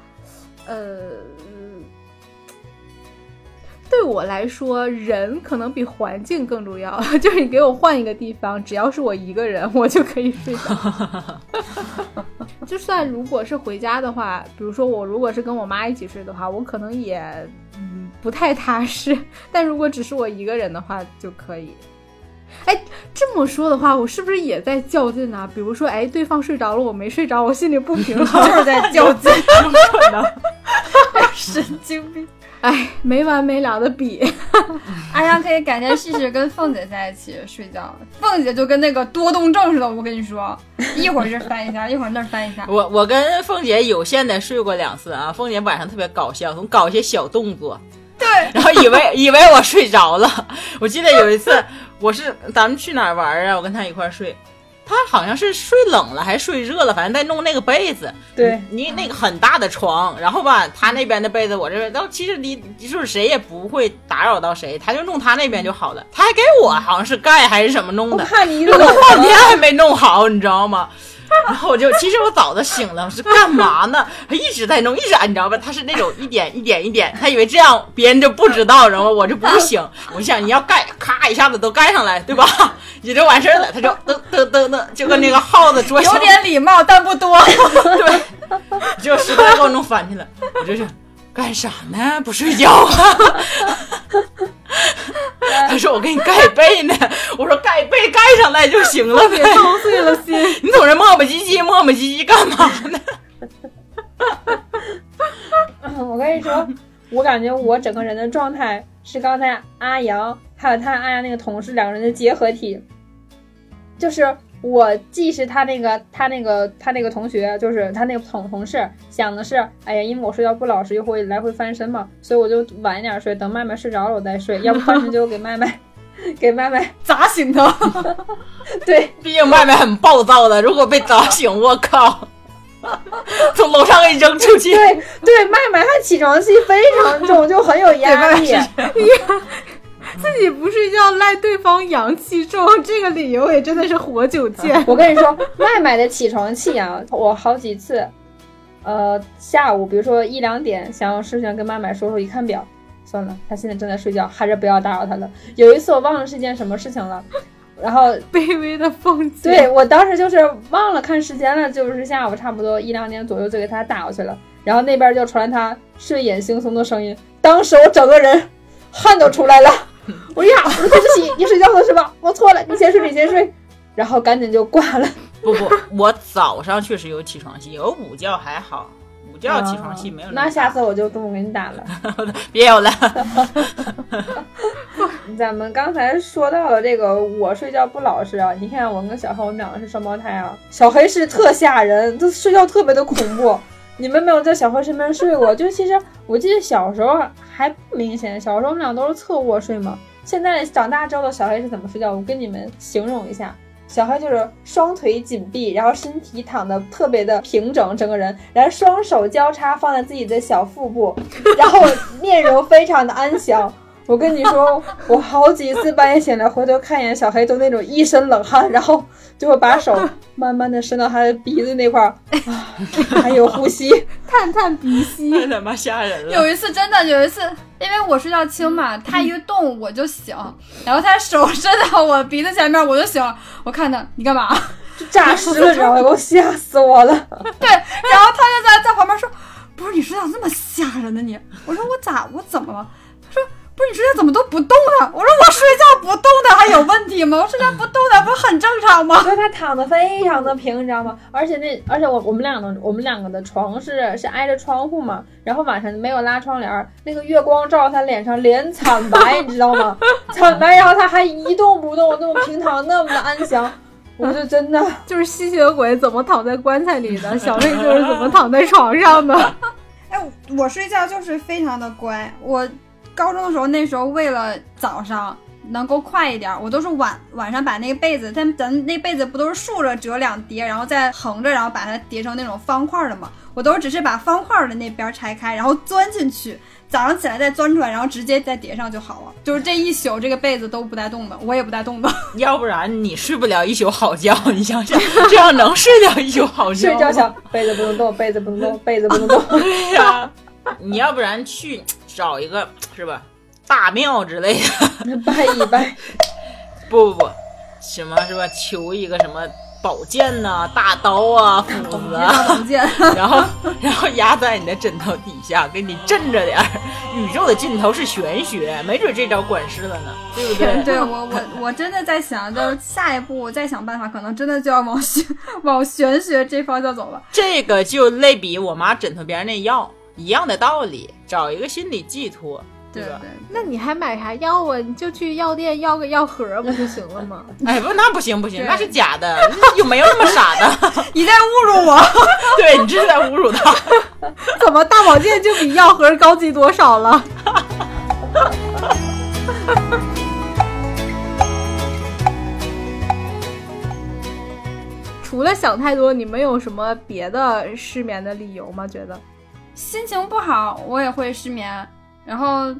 呃，对我来说，人可能比环境更重要。[laughs] 就是你给我换一个地方，只要是我一个人，我就可以睡着。[laughs] 就算如果是回家的话，比如说我如果是跟我妈一起睡的话，我可能也嗯不太踏实。但如果只是我一个人的话，就可以。哎，这么说的话，我是不是也在较劲呢？比如说，哎，对方睡着了，我没睡着，我心里不平衡，[laughs] 就是在较劲，有可能。神经病。哎，没完没了的比。阿阳可以改天试试跟凤姐在一起睡觉，凤姐就跟那个多动症似的。我跟你说，一会儿这翻一下，一会儿那儿翻一下。我我跟凤姐有限的睡过两次啊，凤姐晚上特别搞笑，总搞一些小动作，对，[laughs] 然后以为以为我睡着了。我记得有一次，我是咱们去哪儿玩啊？我跟他一块儿睡，他好像是睡冷了还是睡热了，反正在弄那个被子。对你那个很大的床，然后吧，他那边的被子我这边，然后其实你就是谁也不会打扰到谁，他就弄他那边就好了。他还给我好像是盖还是什么弄我的，弄了半天。还没弄好，你知道吗？[laughs] 然后我就，其实我早就醒了，我是干嘛呢？他 [laughs] 一直在弄，一直按，你知道吧？他是那种一点一点一点，他以为这样别人就不知道，然后我就不醒。我想你要盖，咔一下子都盖上来，对吧？[laughs] 也就完事儿了。他就噔噔噔噔，就跟那个耗子捉小有点礼貌，但不多。对，结果实在给我弄翻去了。我就是干啥呢？不睡觉啊？[laughs] 他说我给你盖被呢。我说盖被盖上来就行了呗。操碎了心。你总是磨磨唧唧磨磨唧唧干嘛呢？[laughs] 我跟你说，我感觉我整个人的状态是刚才阿阳还有他阿阳那个同事两个人的结合体，就是我既是他那个他那个他那个同学，就是他那个同同事，想的是，哎呀，因为我睡觉不老实，又会来回翻身嘛，所以我就晚一点睡，等麦麦睡着了我再睡，[laughs] 要不翻身就给麦麦 [laughs] 给麦麦砸醒他，[laughs] 对。毕竟麦麦很暴躁的，如果被砸醒，我靠，从楼上给扔出去。对对，麦麦他起床气非常重，就很有压力。自己不睡觉赖对方阳气重，这个理由也真的是活久见。我跟你说，麦麦的起床气啊，我好几次，呃，下午比如说一两点，想有事情跟麦麦说说，一看表，算了，他现在正在睡觉，还是不要打扰他了。有一次我忘了是件什么事情了，然后 [laughs] 卑微的凤姐，对我当时就是忘了看时间了，就是下午差不多一两点左右就给他打过去了，然后那边就传来他睡眼惺忪的声音，当时我整个人汗都出来了。[laughs] 我说呀，我说对不起，[laughs] 你睡觉了是吧？我错了，你先睡，你先睡，然后赶紧就挂了。[laughs] 不不，我早上确实有起床气，有午觉还好，午觉起床气没有。那下次我就中午给你打了。别有了。咱们刚才说到了这个，我睡觉不老实啊。你看我跟小黑，我们两个是双胞胎啊。小黑是特吓人，他睡觉特别的恐怖。你们没有在小黑身边睡过？就其实我记得小时候还不明显，小时候我们俩都是侧卧睡嘛。现在长大之后的小黑是怎么睡觉？我跟你们形容一下。小黑就是双腿紧闭，然后身体躺得特别的平整，整个人，然后双手交叉放在自己的小腹部，然后面容非常的安详。我跟你说，我好几次半夜醒来回头看一眼小黑，都那种一身冷汗，然后就会把手慢慢的伸到他的鼻子那块儿，啊，还有呼吸，[laughs] 探探鼻息。太他妈吓人了！有一次真的有一次，因为我睡觉轻嘛，他一动我就醒，然后他手伸到我鼻子前面我就醒，我看他你干嘛？[laughs] 就诈尸了，你知道吗？给我吓死我了。[laughs] 对，然后他就在在旁边说，不是你睡觉这么吓人呢你？我说我咋我怎么了？他说。不是你睡觉怎么都不动呢？我说我睡觉不动的还有问题吗？我睡觉不动的不是很正常吗？所以他躺的非常的平，你知道吗？而且那而且我我们两个我们两个的床是是挨着窗户嘛，然后晚上没有拉窗帘，那个月光照他脸上脸惨白，[laughs] 你知道吗？惨白，然后他还一动不动，那么平躺，那么的安详，我就真的 [laughs] 就是吸血鬼怎么躺在棺材里的，[laughs] 小黑就是怎么躺在床上的。哎，我睡觉就是非常的乖，我。高中的时候，那时候为了早上能够快一点，我都是晚晚上把那个被子，但咱那被子不都是竖着折两叠，然后再横着，然后把它叠成那种方块的嘛？我都只是把方块的那边拆开，然后钻进去，早上起来再钻出来，然后直接再叠上就好了。就是这一宿这个被子都不带动的，我也不带动的。要不然你睡不了一宿好觉。你想想，[laughs] 这样能睡了一宿好觉？睡觉想被子不能动，被子不能动，被子不能动。[laughs] 对呀、你要不然去找一个 [tsk] 是吧大庙之类的，[laughs] 拜一拜，[laughs] 不不不，什么是吧？求一个什么宝剑呐、大刀啊、斧子宝剑，[laughs] 然后然后压在你的枕头底下，给你镇着点儿。宇宙的尽头是玄学，没准这招管事了呢，对不对？对我我我真的在想，就是下一步我再想办法，可能真的就要往玄往玄学这方向走了。这个就类比我妈枕头边儿那药一样的道理，找一个心理寄托，吧？对吧，那你还买啥药啊？你就去药店要个药盒不就行了吗？[laughs] 哎不，那不行不行，那是假的，[laughs] 有没有那么傻的？[laughs] 你在侮辱我。对你这是在侮辱他。怎么大保健就比药盒高级多少了？除了想太多，你们有什么别的失眠的理由吗？觉得？心情不好，我也会失眠，然后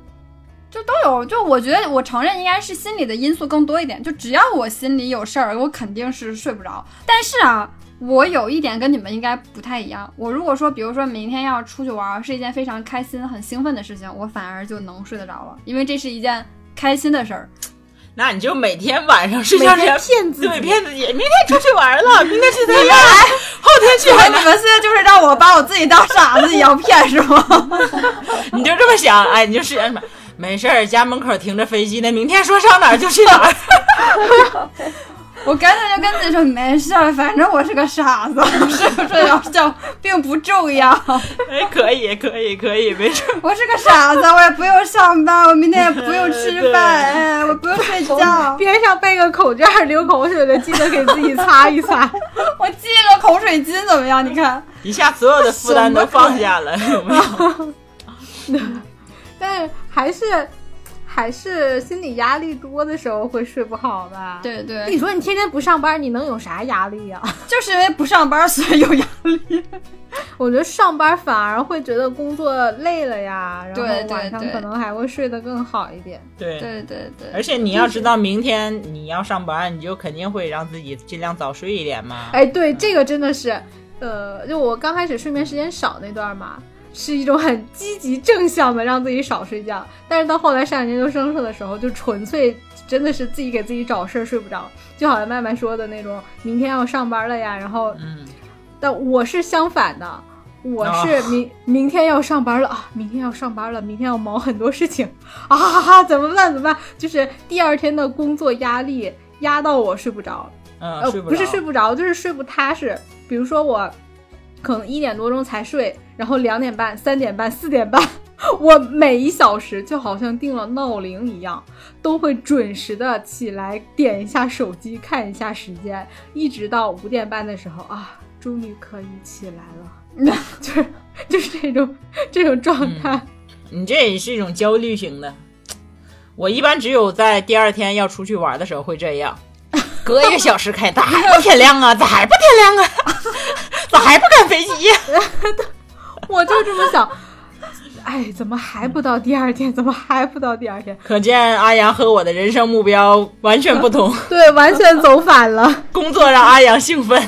就都有。就我觉得，我承认应该是心理的因素更多一点。就只要我心里有事儿，我肯定是睡不着。但是啊，我有一点跟你们应该不太一样。我如果说，比如说明天要出去玩，是一件非常开心、很兴奋的事情，我反而就能睡得着了，因为这是一件开心的事儿。那你就每天晚上睡觉前骗自己对，骗自己，明天出去玩了，[laughs] 明天去参加，[laughs] 后天去你们现在就是让我把我自己当傻子一样骗是吗？[laughs] 你就这么想，哎，你就试什么？没事儿，家门口停着飞机呢，明天说上哪儿就去哪儿。[laughs] 我干脆就跟自己说没事儿，反正我是个傻子，[laughs] 睡不睡着觉并不重要。[laughs] 哎，可以，可以，可以，没事儿。我是个傻子，我也不用上班，我明天也不用吃饭，哎，我不用睡觉，边上备个口罩，流口水的记得给自己擦一擦。我系个口水巾怎么样？你看，一下所有的负担都放下了，有没有？但是还是还是心理压力多的时候会睡不好吧？。对对你，说你天天不上班，你能有啥压力呀、[laughs] 就是因为不上班，所以有压力。[laughs] 我觉得上班反而会觉得工作累了呀，然后对对对晚上可能还会睡得更好一点。对。对对对，而且你要知道，明天你要上班，你就肯定会让自己尽量早睡一点嘛。哎，对，这个真的是，呃，就我刚开始睡眠时间少那段嘛，是一种很积极正向的让自己少睡觉，但是到后来上研究生的时候，就纯粹真的是自己给自己找事儿睡不着，就好像麦麦说的那种，明天要上班了呀，然后嗯，但我是相反的，我是明、明天要上班了啊，明天要上班了，明天要忙很多事情啊哈哈，怎么办？怎么办？就是第二天的工作压力压到我睡不着，嗯，呃，不是睡不着，就是睡不踏实。比如说我可能一点多钟才睡，然后两点半、三点半、四点半，我每一小时就好像定了闹铃一样，都会准时的起来点一下手机看一下时间，一直到五点半的时候啊，终于可以起来了，[laughs] 就是就是这种这种状态。你这也是一种焦虑型的。我一般只有在第二天要出去玩的时候会这样，隔一个小时开，咋还不天亮啊？咋还不天亮啊？[laughs] 咋还不赶飞机呀、[laughs] 我就这么想。哎，怎么还不到第二天？怎么还不到第二天？可见阿阳和我的人生目标完全不同。对，完全走反了。[laughs] 工作让阿阳兴奋，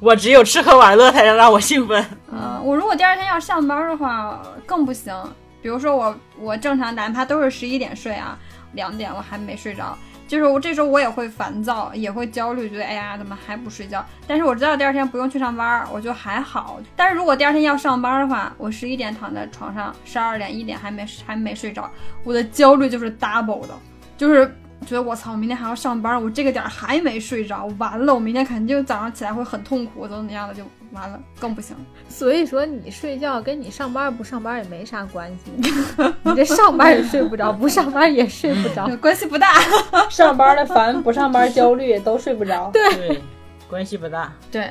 我只有吃喝玩乐才能让我兴奋。嗯，我如果第二天要上班的话，更不行。比如说我我正常哪怕都是十一点睡啊，两点我还没睡着，就是我这时候我也会烦躁，也会焦虑，觉得哎呀怎么还不睡觉？但是我知道第二天不用去上班，我就还好。但是如果第二天要上班的话，我十一点躺在床上，十二点一点还没还没睡着，我的焦虑就是 double 的，就是觉得我操，明天还要上班，我这个点儿还没睡着，完了，我明天肯定早上起来会很痛苦，怎么怎么样的就完了，更不行。所以说，你睡觉跟你上班不上班也没啥关系。[laughs] 你这上班也睡不着，不上班也睡不着。[laughs] 关系不大。[laughs] 上班的烦，不上班焦虑，都睡不着。对，关系不大。对，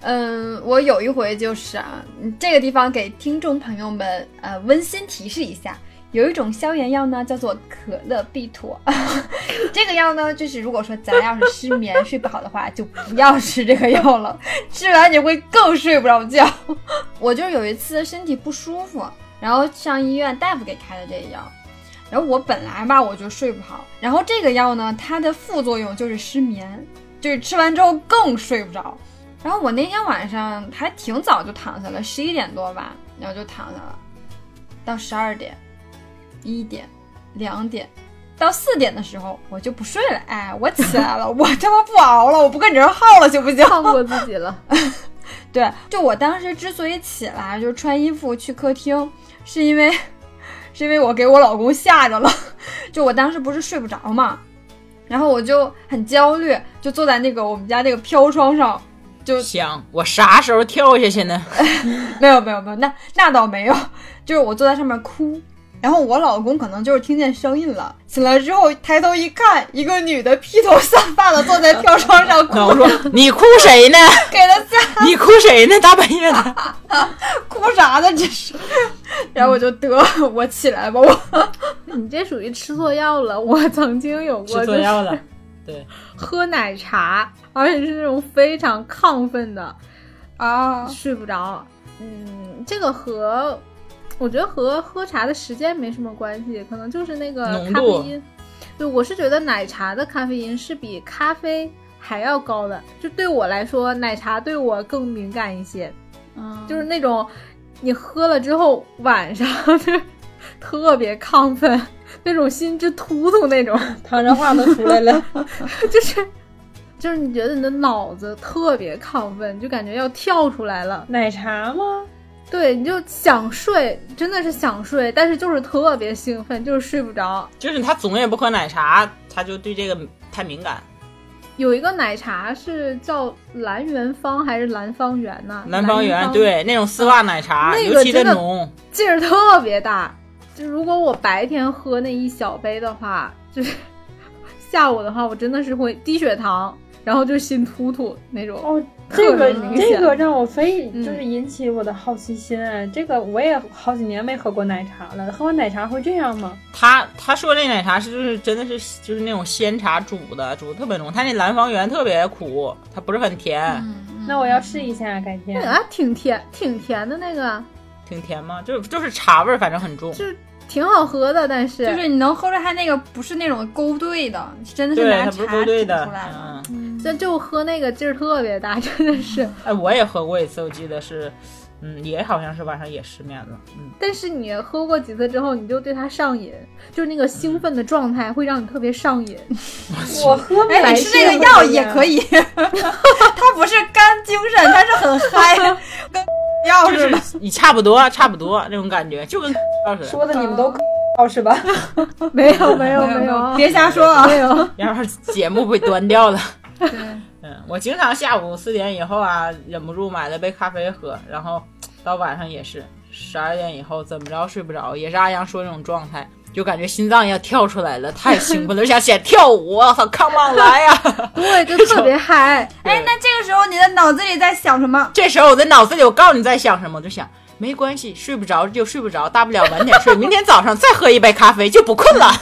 嗯，我有一回就是啊，嗯这个地方给听众朋友们呃温馨提示一下，有一种消炎药呢，叫做可乐必妥。[laughs] 这个药呢，就是如果说咱要是失眠睡不好的话，就不要吃这个药了，[laughs] 吃完你会更睡不着觉。[laughs] 我就有一次身体不舒服，然后上医院，大夫给开的这个药。然后我本来吧我就睡不好，然后这个药呢，它的副作用就是失眠，就是吃完之后更睡不着。然后我那天晚上还挺早就躺下了，十一点多吧，然后就躺下了，到十二点、一点、两点，到四点的时候我就不睡了。哎，我起来了，我他妈不熬了，我不跟你这儿耗了行不行？放过自己了。[laughs] 对，就我当时之所以起来，就是穿衣服去客厅，是因为。是因为我给我老公吓着了，就我当时不是睡不着嘛，然后我就很焦虑，就坐在那个我们家那个飘窗上，就想我啥时候跳下去呢？[laughs] 没有没有没有，那那倒没有，就是我坐在上面哭。然后我老公可能就是听见声音了，起来之后抬头一看，一个女的披头散发的坐在飘窗上哭。我说你哭谁呢？[laughs] 给他吓。你哭谁呢？大半夜的，[laughs] 哭啥呢？这是。然后我就得我起来吧，我。你这属于吃错药了。我曾经有过吃错药了，对，喝奶茶，而且是那种非常亢奋的啊，睡不着。嗯，这个和。我觉得和喝茶的时间没什么关系，可能就是那个咖啡因。对，我是觉得奶茶的咖啡因是比咖啡还要高的。就对我来说，奶茶对我更敏感一些。嗯，就是那种你喝了之后晚上 [laughs] 就特别亢奋，那种心直突突那种，躺着话都出来了。[laughs] 就是就是你觉得你的脑子特别亢奋，就感觉要跳出来了。奶茶吗？对，你就想睡，真的是想睡，但是就是特别兴奋，就是睡不着。就是他总也不喝奶茶，他就对这个太敏感。有一个奶茶是叫蓝元芳还是蓝方圆呢？蓝方圆，对，那种丝袜奶茶，尤其的浓，劲儿特别大。就如果我白天喝那一小杯的话，就是 [laughs] 下午的话，我真的是会低血糖，然后就心突突那种。哦。这个这个让我非就是引起我的好奇心哎，这个我也好几年没喝过奶茶了，喝完奶茶会这样吗？他他说那奶茶是就是真的是就是那种鲜茶煮的，煮的特别浓。他那蓝方圆特别苦，它不是很甜。那我要试一下，改天。啊，挺甜，挺甜的那个。挺甜吗？就就是茶味儿，反正很重。就挺好喝的，但是就是你能喝出它那个不是那种勾兑的，真的是拿茶煮出来的。这就喝那个劲儿特别大，真的是。哎，我也喝过一次，我记得是，嗯，也好像是晚上也失眠了，嗯。但是你喝过几次之后，你就对它上瘾，就是那个兴奋的状态会让你特别上瘾。我喝哎，你吃那个药也可以，[laughs] 它不是干精神，它是很嗨，[laughs] [laughs] 跟药似的。你差不多，差不多那种感觉，就跟钥匙。说的你们都。哦，是吧？[laughs] 没有，没有，没有，[laughs] 别瞎说啊！没有，要是节目被端掉了。对，嗯，我经常下午四点以后啊，忍不住买了杯咖啡喝，然后到晚上也是十二点以后，怎么着睡不着，也是阿阳说这种状态，就感觉心脏要跳出来了，太兴奋了，[laughs] 想先跳舞，我操，Come on 来呀！[laughs] 对，就特别嗨。[laughs] 哎，那这个时候你的脑子里在想什么？这时候我的脑子里，我告诉你在想什么，我就想。没关系，睡不着就睡不着，大不了晚点睡，明天早上再喝一杯咖啡就不困了。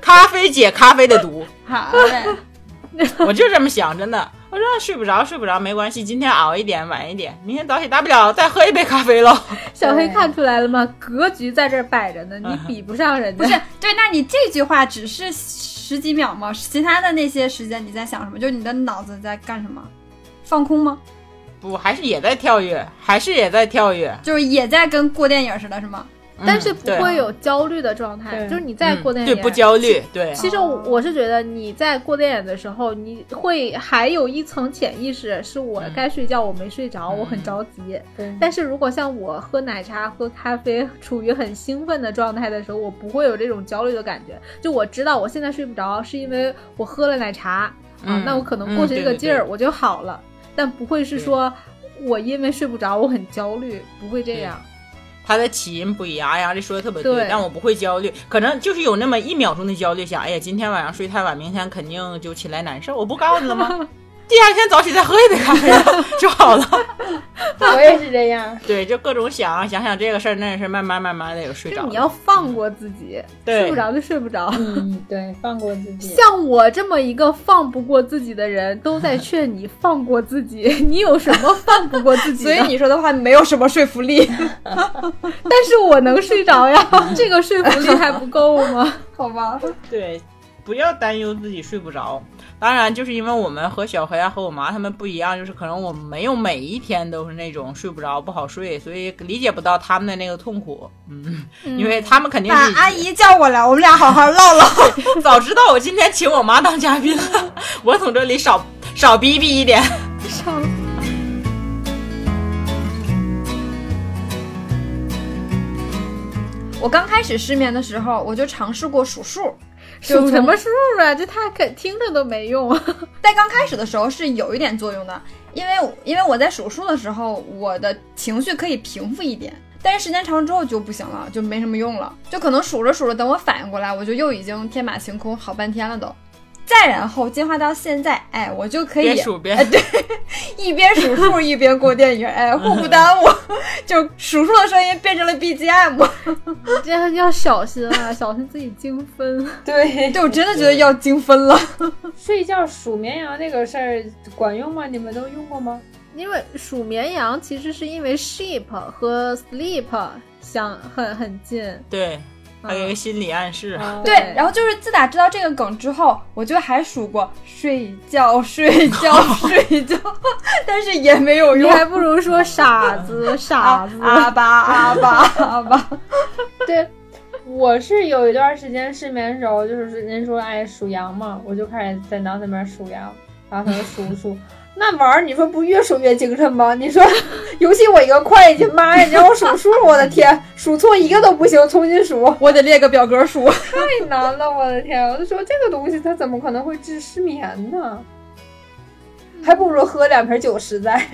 咖啡解咖啡的毒。好嘞，我就这么想，真的。我说睡不着睡不着没关系，今天熬一点晚一点，明天早起大不了再喝一杯咖啡喽。[laughs] 小黑看出来了吗？格局在这摆着呢，你比不上人家。不是，对，那你这句话只是十几秒吗？其他的那些时间你在想什么？就是你的脑子在干什么？放空吗？不，还是也在跳跃，还是也在跳跃，就是也在跟过电影似的，是吗？但是不会有焦虑的状态，就是你在过电影，对，不焦虑，对。其实我是觉得你在过电影的时候，你会还有一层潜意识，是我该睡觉，我没睡着，我很着急。但是如果像我喝奶茶、喝咖啡，处于很兴奋的状态的时候，我不会有这种焦虑的感觉。就我知道我现在睡不着，是因为我喝了奶茶啊，那我可能过去这个劲儿，我就好了。但不会是说，我因为睡不着，我很焦虑，不会这样。他的起因不一样，哎呀，这说的特别对，但我不会焦虑，可能就是有那么一秒钟的焦虑，想，哎呀，今天晚上睡太晚，明天肯定就起来难受。我不告诉你了吗？[laughs] 第二天早起再喝一杯咖啡就好了。我也是这样。[laughs] 对，就各种想，想想这个事儿那个事儿，慢慢慢慢的就睡着了。你要放过自己，对睡不着就睡不着。嗯，对，放过自己。像我这么一个放不过自己的人，都在劝你放过自己。[laughs] 你有什么放不过自己？所以你说的话没有什么说服力，[laughs] 但是我能睡着呀，这个说服力还不够吗？好吧？对，不要担忧自己睡不着。当然，就是因为我们和小黑啊和我妈他们不一样，就是可能我们没有每一天都是那种睡不着、不好睡，所以理解不到他们的那个痛苦。嗯，因为他们肯定把是阿姨叫过来，我们俩好好唠唠。[laughs] 早知道我今天请我妈当嘉宾了，我从这里少少逼逼一点。少我刚开始失眠的时候，我就尝试过数数，数什么数啊？这太可听着都没用。[laughs] 在刚开始的时候是有一点作用的，因为因为我在数数的时候，我的情绪可以平复一点。但是时间长之后就不行了，就没什么用了，就可能数着数着，等我反应过来，我就又已经天马行空好半天了都。再然后进化到现在，哎，我就可以边数边哎对，一边数数一边过电影，哎，[laughs] 互不耽误，就数数的声音变成了 BGM。[laughs] 这样要小心啊，小心自己精分。对，对我真的觉得要精分了。[laughs] 睡觉数绵羊这个事儿管用吗？你们都用过吗？因为数绵羊其实是因为 sheep 和 sleep 相很很近，对，还有一个心理暗示。啊对，然后就是自打知道这个梗之后，我就还数过睡觉、睡觉、[laughs] 睡觉，但是也没有用。你还不如说傻子 [laughs] 傻啊子。阿巴阿巴 [laughs] 阿巴，对，我是有一段时间失眠的时候，就是人说爱数羊嘛，我就开始在脑子里面数羊，然后他就数数。那玩意儿，你说不越数越精神吗？你说，尤其我一个会计，妈呀，你让我数数，我的天，[laughs] 数错一个都不行，重新数，我得列个表格数。太难了，我的天！我就说这个东西它怎么可能会治失眠呢？还不如喝两瓶酒实在。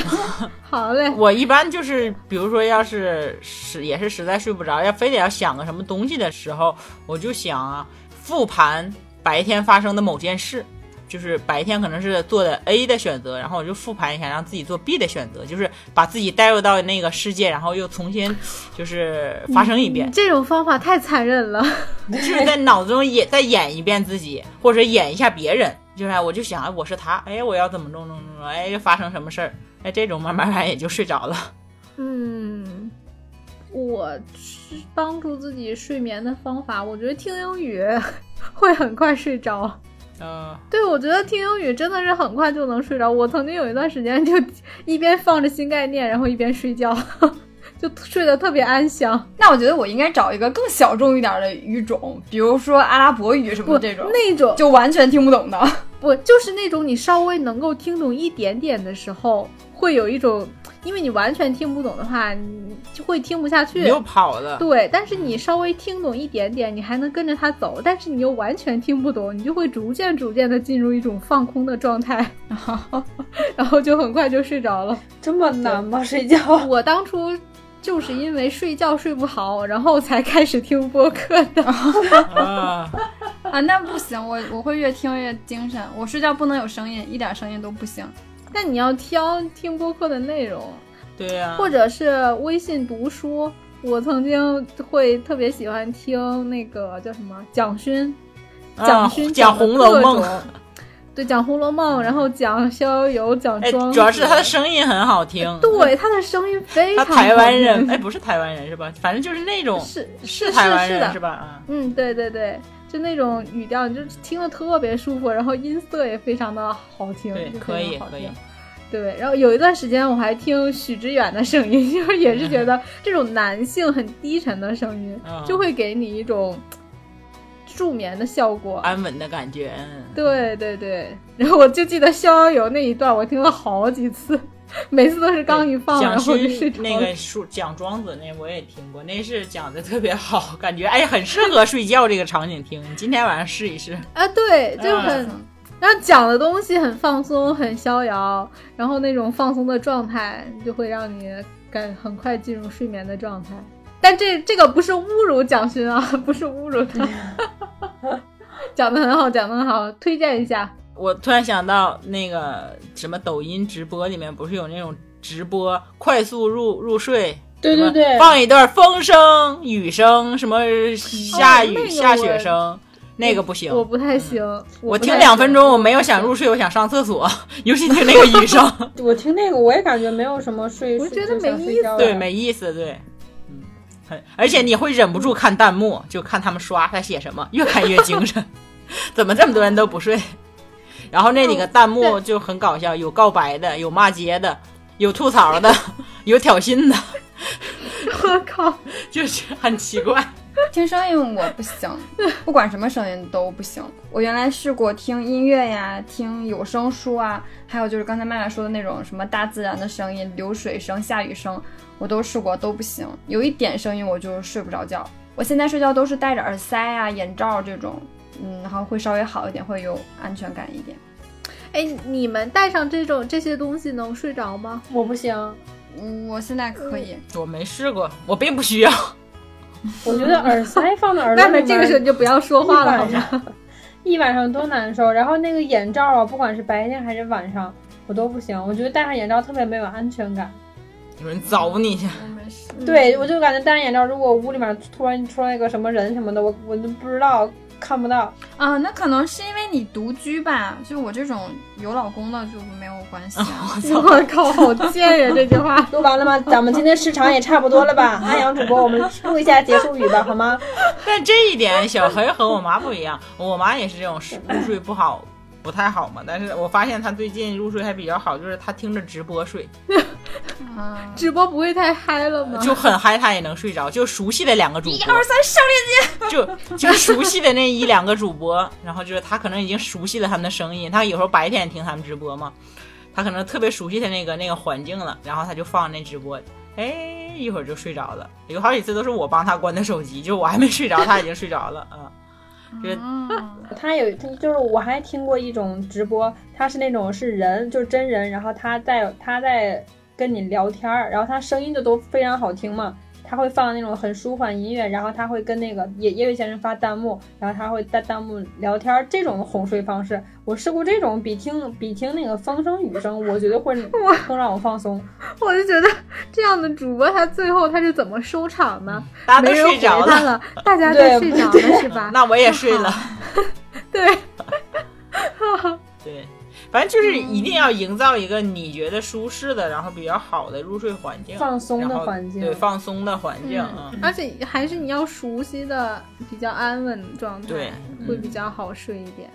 [laughs] 好嘞，我一般就是，比如说，要是实也是实在睡不着，要非得要想个什么东西的时候，我就想啊，复盘白天发生的某件事，就是白天可能是做的 A 的选择，然后我就复盘一下，让自己做 B 的选择，就是把自己带入到那个世界，然后又重新就是发生一遍，这种方法太残忍了。[laughs] 就是在脑子中演再演一遍自己，或者演一下别人。就是我就想，哎，我是他，哎，我要怎么弄弄弄，哎，又发生什么事儿，哎，这种慢慢慢也就睡着了。[laughs] 嗯，我去帮助自己睡眠的方法，我觉得听英语会很快睡着。嗯、对，我觉得听英语真的是很快就能睡着。我曾经有一段时间就一边放着新概念，然后一边睡觉，[laughs] 就睡得特别安详。那我觉得我应该找一个更小众一点的语种，比如说阿拉伯语什么，的这种，那种就完全听不懂的。[laughs] 不就是那种你稍微能够听懂一点点的时候，会有一种，因为你完全听不懂的话，你就会听不下去。你又跑了。对，但是你稍微听懂一点点，你还能跟着他走，但是你又完全听不懂，你就会逐渐逐渐的进入一种放空的状态，然 [laughs] 后然后就很快就睡着了。这么难吗？睡觉？我当初就是因为睡觉睡不好，然后才开始听播客的。[laughs] 啊，啊，那不行，我我会越听越精神。我睡觉不能有声音，一点声音都不行。但你要挑听播客的内容，对呀、或者是微信读书。我曾经会特别喜欢听那个叫什么蒋勋，蒋啊勋讲《红楼梦对，讲《红楼梦》，然后讲《逍遥游》，讲哎，庄哎。主要是他的声音很好听。对他的声音非他常台湾人，哎，不是台湾人是吧？反正就是那种是是台湾是的人是吧？啊，嗯，对对对，就那种语调，你就听着特别舒服，然后音色也非常的好听，对，可以可以常好听。。对，然后有一段时间我还听许知远的声音，[laughs] 就是也是觉得这种男性很低沉的声音，嗯就会给你一种助眠的效果。安稳的感觉，嗯，对对对，然后我就记得《逍遥游》那一段，我听了好几次，[laughs] 每次都是刚一放，讲然后就睡着那个书讲庄子那我也听过，那是讲的特别好，感觉哎很适合睡觉这个场景听。你今天晚上试一试。啊，对，就很，嗯然后讲的东西很放松，很逍遥，然后那种放松的状态就会让你感很快进入睡眠的状态。但这这个不是侮辱蒋勋啊，[laughs] 不是侮辱他，[laughs] 讲的很好，讲的很好，推荐一下。我突然想到那个什么抖音直播里面不是有那种直播快速入入睡？对对对放一段风声、雨声，什么下雨、那个下雪声，那个不行。我不太行。我听两分钟，我没有想入睡，我想上厕所，尤其听那个雨声，[laughs] 我听那个我也感觉没有什么睡，我觉得没意思对，没意思，对，嗯，很，而且你会忍不住看弹幕，就看他们刷他写什么，越看越精神，[laughs] 怎么这么多人都不睡？然后那几个弹幕就很搞笑，有告白的，有骂街的，有吐槽的，[laughs] 有挑衅的，我靠！[laughs] 就是很奇怪。听声音我不行，不管什么声音都不行。我原来试过听音乐呀，听有声书啊，还有就是刚才麦麦说的那种什么大自然的声音、流水声、下雨声，我都试过都不行。有一点声音我就睡不着觉。我现在睡觉都是戴着耳塞啊、眼罩这种，嗯，然后会稍微好一点，会有安全感一点。哎，你们带上这种这些东西能睡着吗？我不行，嗯，我现在可以。我没试过，我并不需要。[laughs] 我觉得耳塞放到耳朵里面，[laughs] 这个时候你就不要说话了，好吗？一晚上，多 [laughs] 难受。然后那个眼罩啊，不管是白天还是晚上，我都不行。我觉得戴上眼罩特别没有安全感。有人凿你去，我没事。对，我就感觉戴上眼罩，如果屋里面突然出来一个什么人什么的，我我都不知道，看不到。啊，那可能是因为你独居吧？就我这种有老公的就没有关系啊。[laughs] 我靠，好贱呀！这句话。[laughs] 录完了吗？咱们今天时长也差不多了吧？[laughs] 安阳主播，我们录一下结束语吧，好吗？但这一点小黑和我妈不一样，我妈也是这种入睡不好。不太好嘛，但是我发现他最近入睡还比较好，就是他听着直播睡，啊，[laughs] 直播不会太嗨了吗？就很嗨，他也能睡着，就熟悉的两个主播，一二三，上链接。就就熟悉的那一两个主播，然后就是他可能已经熟悉了他们的声音，他有时候白天听他们直播嘛，他可能特别熟悉他那个那个环境了，然后他就放那直播，哎，一会儿就睡着了，有好几次都是我帮他关的手机，就我还没睡着，他已经睡着了啊。就是嗯他有，就是我还听过一种直播，他是那种是人，就是真人，然后他在他在跟你聊天儿，然后他声音就都非常好听嘛。他会放那种很舒缓音乐，然后他会跟那个也也有一些人发弹幕，然后他会在弹幕聊天儿，这种哄睡方式，我试过这种，比听比听那个风声雨声，我觉得会 [laughs] 更让我放松。我就觉得这样的主播，他最后他是怎么收场呢？大家都没人睡着回他了，[laughs] 大家都睡着了是吧？[laughs] 那我也睡了。对，对，反正就是一定要营造一个你觉得舒适的，然后比较好的入睡环境，放松的环境对，放松的环境啊。而且还是你要熟悉的、比较安稳的状态，对会比较好睡一点。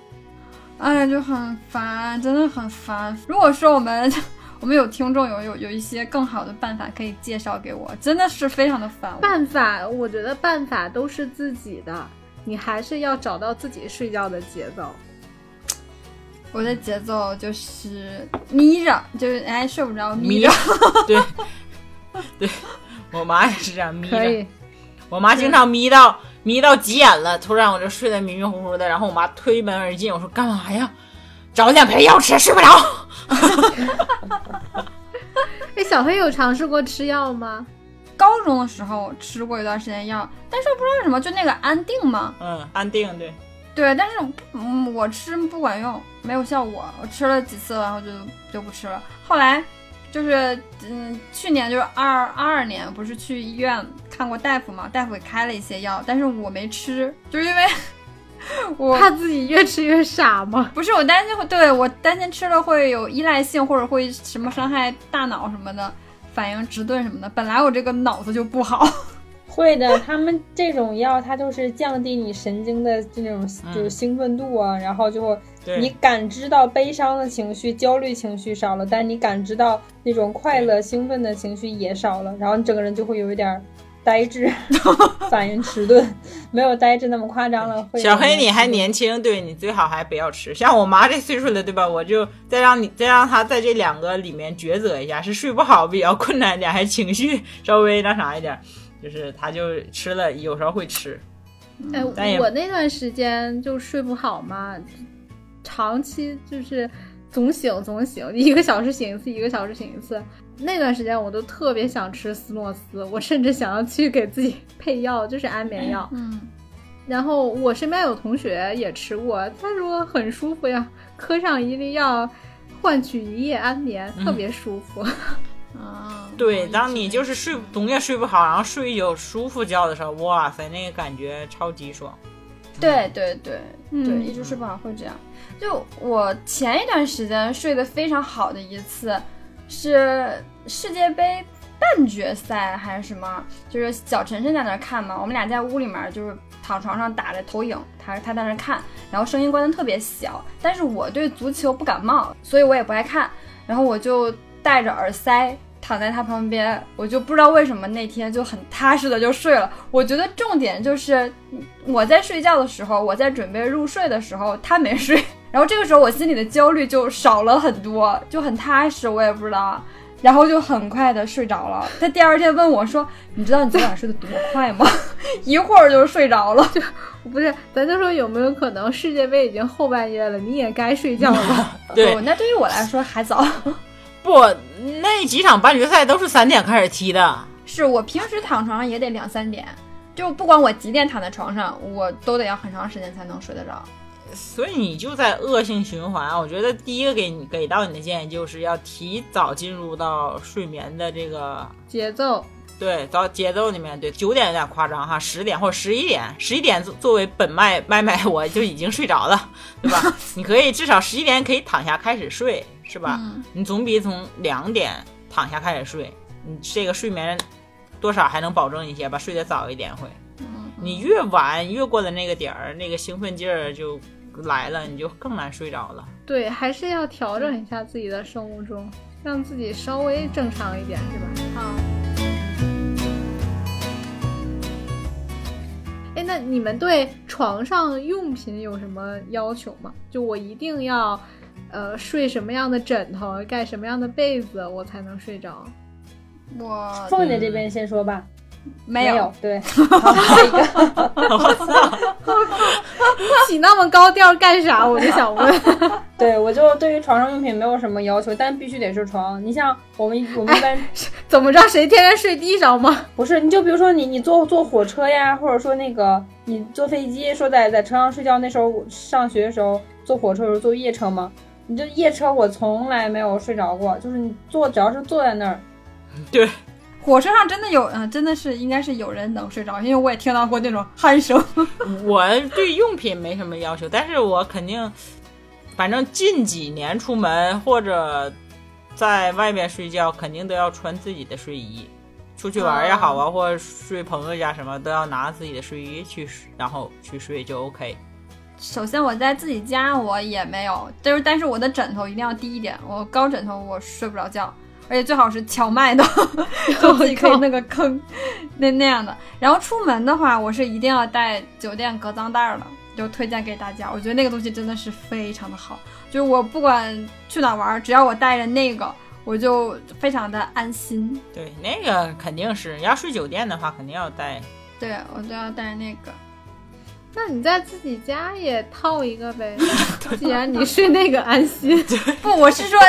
哎呀，就很烦，真的很烦。如果说我们 [laughs] 我们有听众有有有一些更好的办法可以介绍给我，真的是非常的烦。办法，我觉得办法都是自己的，你还是要找到自己睡觉的节奏。我的节奏就是眯着，就是哎睡不着眯着。[laughs] 对，对，我妈也是这样眯着。可以，我妈经常眯到眯到急眼了，突然我就睡得迷迷糊糊的，然后我妈推门而进，我说干嘛呀？找两片药吃，睡不着。[laughs] 哎，小黑有尝试过吃药吗？高中的时候吃过一段时间药，但是不知道为什么就那个安定嘛，嗯，安定对，对，但是嗯我吃不管用，没有效果。我吃了几次，然后就就不吃了。后来就是嗯，去年就是二二二年，不是去医院看过大夫嘛，大夫给开了一些药，但是我没吃，就是因为我怕自己越吃越傻吗？[laughs] 不是我担心会，对我担心吃了会有依赖性，或者会什么伤害大脑什么的，反应迟钝什么的。本来我这个脑子就不好，会的，他们这种药它就是降低你神经的这种就是兴奋度啊，然后就对你感知到悲伤的情绪、焦虑情绪少了，但你感知到那种快乐、兴奋的情绪也少了，然后你整个人就会有一点儿呆滞，[laughs] 反应迟钝，没有呆滞那么夸张了。会小黑你还年轻，对你最好还不要吃。像我妈这岁数了，对吧？我就再让你再让她在这两个里面抉择一下，是睡不好比较困难一点，还是情绪稍微那啥一点？就是他就吃了，有时候会吃。哎我那段时间就睡不好嘛，长期就是总醒总醒，一个小时醒一次，一个小时醒一次。那段时间我都特别想吃斯诺斯，我甚至想要去给自己配药，就是安眠药。嗯，然后我身边有同学也吃过，他说很舒服呀，磕上一粒药，换取一夜安眠，嗯特别舒服。啊，对，当你就是睡总也睡不好，然后睡一宿舒服觉的时候，哇塞，那个感觉超级爽。对对对嗯对，一直睡不好会这样。就我前一段时间睡得非常好的一次，是世界杯半决赛还是什么？就是小晨晨在那儿看嘛，我们俩在屋里面就是躺床上打着投影，他他在那儿看，然后声音关的特别小。但是我对足球不感冒，所以我也不爱看，然后我就戴着耳塞。躺在他旁边，我就不知道为什么那天就很踏实的就睡了。我觉得重点就是我在睡觉的时候，我在准备入睡的时候，他没睡，[laughs] 然后这个时候我心里的焦虑就少了很多，就很踏实，我也不知道，然后就很快的睡着了。他第二天问我说：“你知道你昨晚睡得多快吗？” [laughs] 一会儿就睡着了。不是，咱就说有没有可能世界杯已经后半夜了，你也该睡觉了？[laughs] 对不那对于我来说还早。不，那几场半决赛都是三点开始踢的。是我平时躺床上也得两三点，就不管我几点躺在床上，我都得要很长时间才能睡得着。所以你就在恶性循环。我觉得第一个给你给到你的建议就是要提早进入到睡眠的这个节奏，对到节奏里面。对，九点有点夸张哈，十点或者十一点，十一点作作为本麦麦麦我就已经睡着了，[laughs] 对吧？你可以至少十一点可以躺下开始睡，是吧？嗯你总比从两点躺下开始睡，你这个睡眠多少还能保证一些吧，睡得早一点会。你越晚越过了那个点儿，那个兴奋劲儿就来了，你就更难睡着了。对，还是要调整一下自己的生物钟，让自己稍微正常一点，是吧？啊，哎，那你们对床上用品有什么要求吗？就我一定要，呃，睡什么样的枕头，盖什么样的被子，我才能睡着？我凤姐这边先说吧，没有，对，[laughs] 好，下一个，起那么高调干啥？我就想问。[laughs] 对我就对于床上用品没有什么要求，但必须得是床。你像我们我们一般怎么着？谁天天睡地上吗？不是，你就比如说你你坐坐火车呀，或者说那个你坐飞机，说在在车上睡觉，那时候我上学的时候坐火车的时候坐夜车吗，你就夜车我从来没有睡着过，就是你坐只要是坐在那儿，对，火车上真的有，嗯、真的是应该是有人能睡着，因为我也听到过那种鼾声。[laughs] 我对用品没什么要求，但是我肯定，反正近几年出门或者在外面睡觉，肯定都要穿自己的睡衣。出去玩也好啊，或者睡朋友家什么，都要拿自己的睡衣去，然后去睡就 OK。首先我在自己家我也没有，就是但是我的枕头一定要低一点，我高枕头我睡不着觉，而且最好是荞麦的，就自己可以 [laughs] 那个坑那那样的。然后出门的话，我是一定要带酒店隔脏袋儿的，就推荐给大家。我觉得那个东西真的是非常的好，就是我不管去哪玩儿，只要我带着那个，我就非常的安心。对，那个肯定是要睡酒店的话，肯定要带。对我都要带那个。那你在自己家也套一个呗，[laughs] 既然你睡那个安心。不，我是说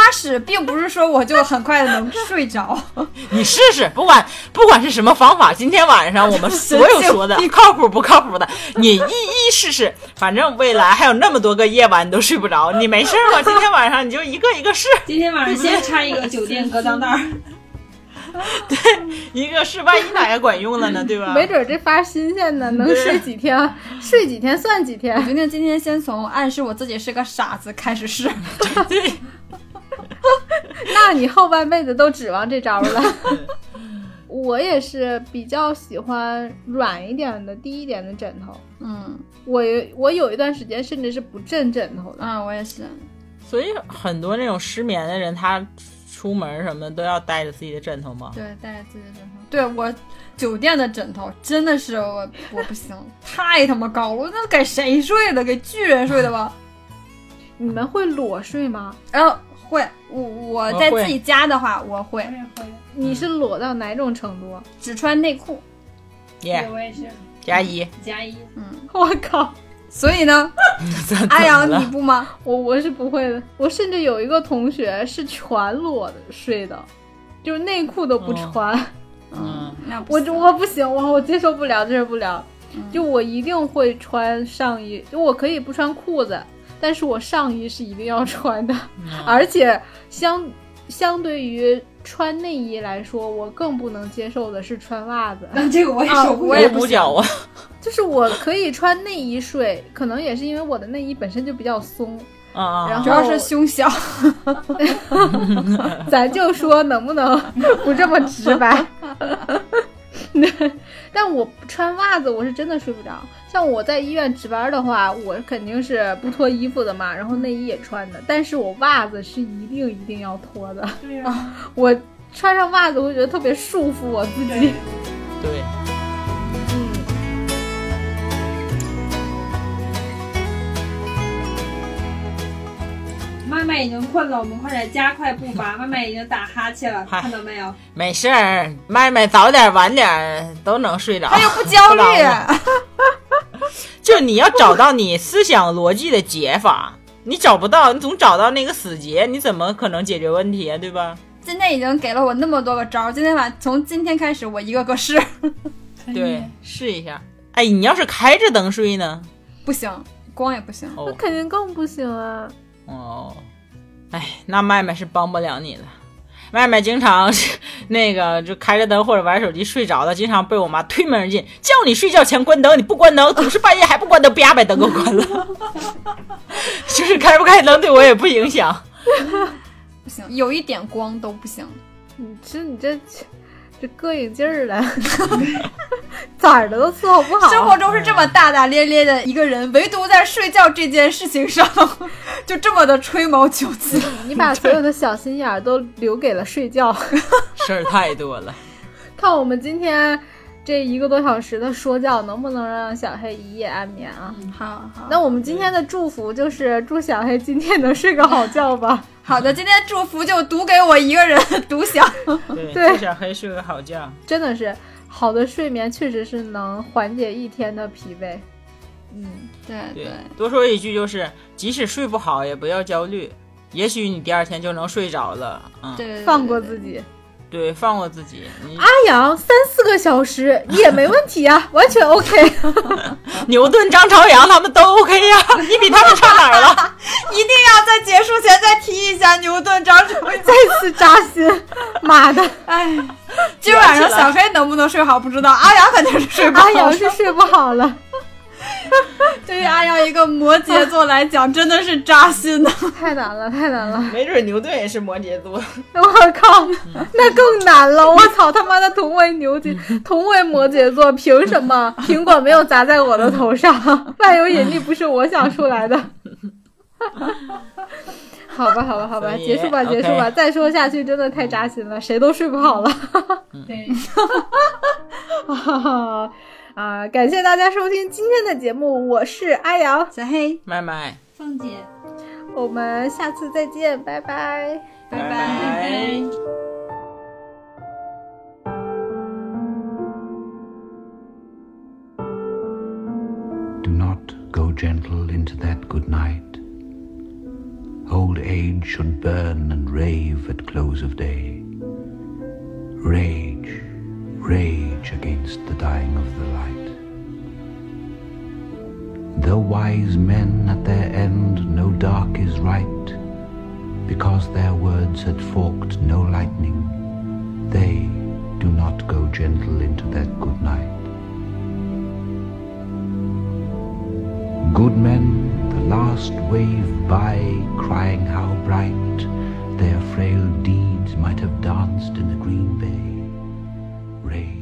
踏实，并不是说我就很快的能睡着。[laughs] 你试试，不管不管是什么方法，今天晚上我们所有说的 [laughs] 靠谱不靠谱的，你一一试试。反正未来还有那么多个夜晚你都睡不着，你没事儿吗？[laughs] 今天晚上你就一个一个试，今天晚上先插一个酒店隔脏袋儿，一个是，万一哪个管用了呢？对吧？没准这发新鲜的，能睡几天，睡几天算几我天。决定今天先从暗示我自己是个傻子开始试。对，[laughs] 那你后半辈子都指望这招了。[laughs] 我也是比较喜欢软一点的、低一点的枕头。嗯我我有一段时间甚至是不枕枕头的。嗯，我也是。所以很多那种失眠的人，他出门什么都要带着自己的枕头吗。对，带着自己的枕头。对我酒店的枕头真的是我我不行，太他妈高了，那给谁睡的？给巨人睡的吧？你们会裸睡吗？然后会，我我在自己家的话，我会你是裸到哪种程度？只穿内裤。耶、我也是加一，加一，嗯，我靠！所以呢，[laughs] 阿阳你不吗？我我是不会的。我甚至有一个同学是全裸的睡的，就是内裤都不穿。[laughs] 嗯，那不行我我不行，我我接受不了，接受不了。就我一定会穿上衣，就我可以不穿裤子，但是我上衣是一定要穿的，而且相相对于穿内衣来说，我更不能接受的是穿袜子。那这个我也啊受不了。我也不脚啊，[laughs] 就是我可以穿内衣睡，可能也是因为我的内衣本身就比较松，啊啊，然后主要是胸小，[laughs] 咱就说能不能不这么直白？[laughs] 但我穿袜子我是真的睡不着。像我在医院值班的话，我肯定是不脱衣服的嘛，然后内衣也穿的，但是我袜子是一定一定要脱的。对呀、我穿上袜子，我觉得特别束缚我自己。麦麦已经困了，我们快点加快步伐。[laughs] 麦麦已经打哈欠了，看到没有？没事儿，麦麦早点晚点都能睡着。他又不焦虑。[laughs] 就你要找到你思想逻辑的解法，你找不到，你总找到那个死结，你怎么可能解决问题啊？对吧？今天已经给了我那么多个招儿，今天晚从今天开始我一个个试，对，试一下。哎，你要是开着灯睡呢？不行，光也不行。哦肯定更不行啊。哦，哎，那麦麦是帮不了你的。麦麦经常是那个就开着灯或者玩手机睡着了，经常被我妈推门而进，叫你睡觉前关灯，你不关灯，总是半夜还不关灯，啪把灯给我关了。[laughs] 就是开不开灯对我也不影响。[laughs] 不行，有一点光都不行。你这你这这膈应劲儿了，[laughs] 咋儿的都伺候不好。生活中是这么大大咧咧的一个人，唯独在睡觉这件事情上就这么的吹毛求疵。你把所有的小心眼儿都留给了睡觉。[laughs] 事儿太多了。[laughs] 看我们今天这一个多小时的说教，能不能让小黑一夜安眠啊？好好，那我们今天的祝福就是祝小黑今天能睡个好觉吧。[laughs] 好的，今天祝福就读给我一个人独享。对，[laughs] 对祝小黑睡个好觉。真的是好的睡眠，确实是能缓解一天的疲惫。嗯，对对，多说一句就是，即使睡不好也不要焦虑，也许你第二天就能睡着了。嗯，对，放过自己。对，放过自己。你阿阳三四个小时也没问题呀、[laughs] 完全 OK。[laughs] 牛顿、张朝阳他们都 OK 呀、你比他们差哪儿了？[laughs] 一定要在结束前再提一下牛顿、张朝阳。再次扎心，妈的，哎，今晚上小黑能不能睡好不知道，阿阳肯定是睡不好。阿阳是睡不好了。[laughs] 对于阿阳一个摩羯座来讲，真的是扎心的。[laughs] 太难了，太难了！[laughs] 没准牛顿也是摩羯座。我靠，那更难了！我操他妈的，同为牛羯，同为摩羯座，凭什么苹果没有砸在我的头上？万有引力不是我想出来的。好吧，好吧，好吧，结束吧，结束吧！再说下去真的太扎心了，谁都睡不好了。对，啊，感谢大家收听今天的节目，我是阿瑶，小黑，麦麦，凤姐，我们下次再见，拜拜。拜拜拜。Do not go gentle into that good night. Old age should burn and rave at close of day. Rage, rage against the dying of the light. Though wise men at their end know dark is right, because their words had forked no lightning, they do not go gentle into that good night. Good men, the last wave by, crying how bright their frail deeds rain.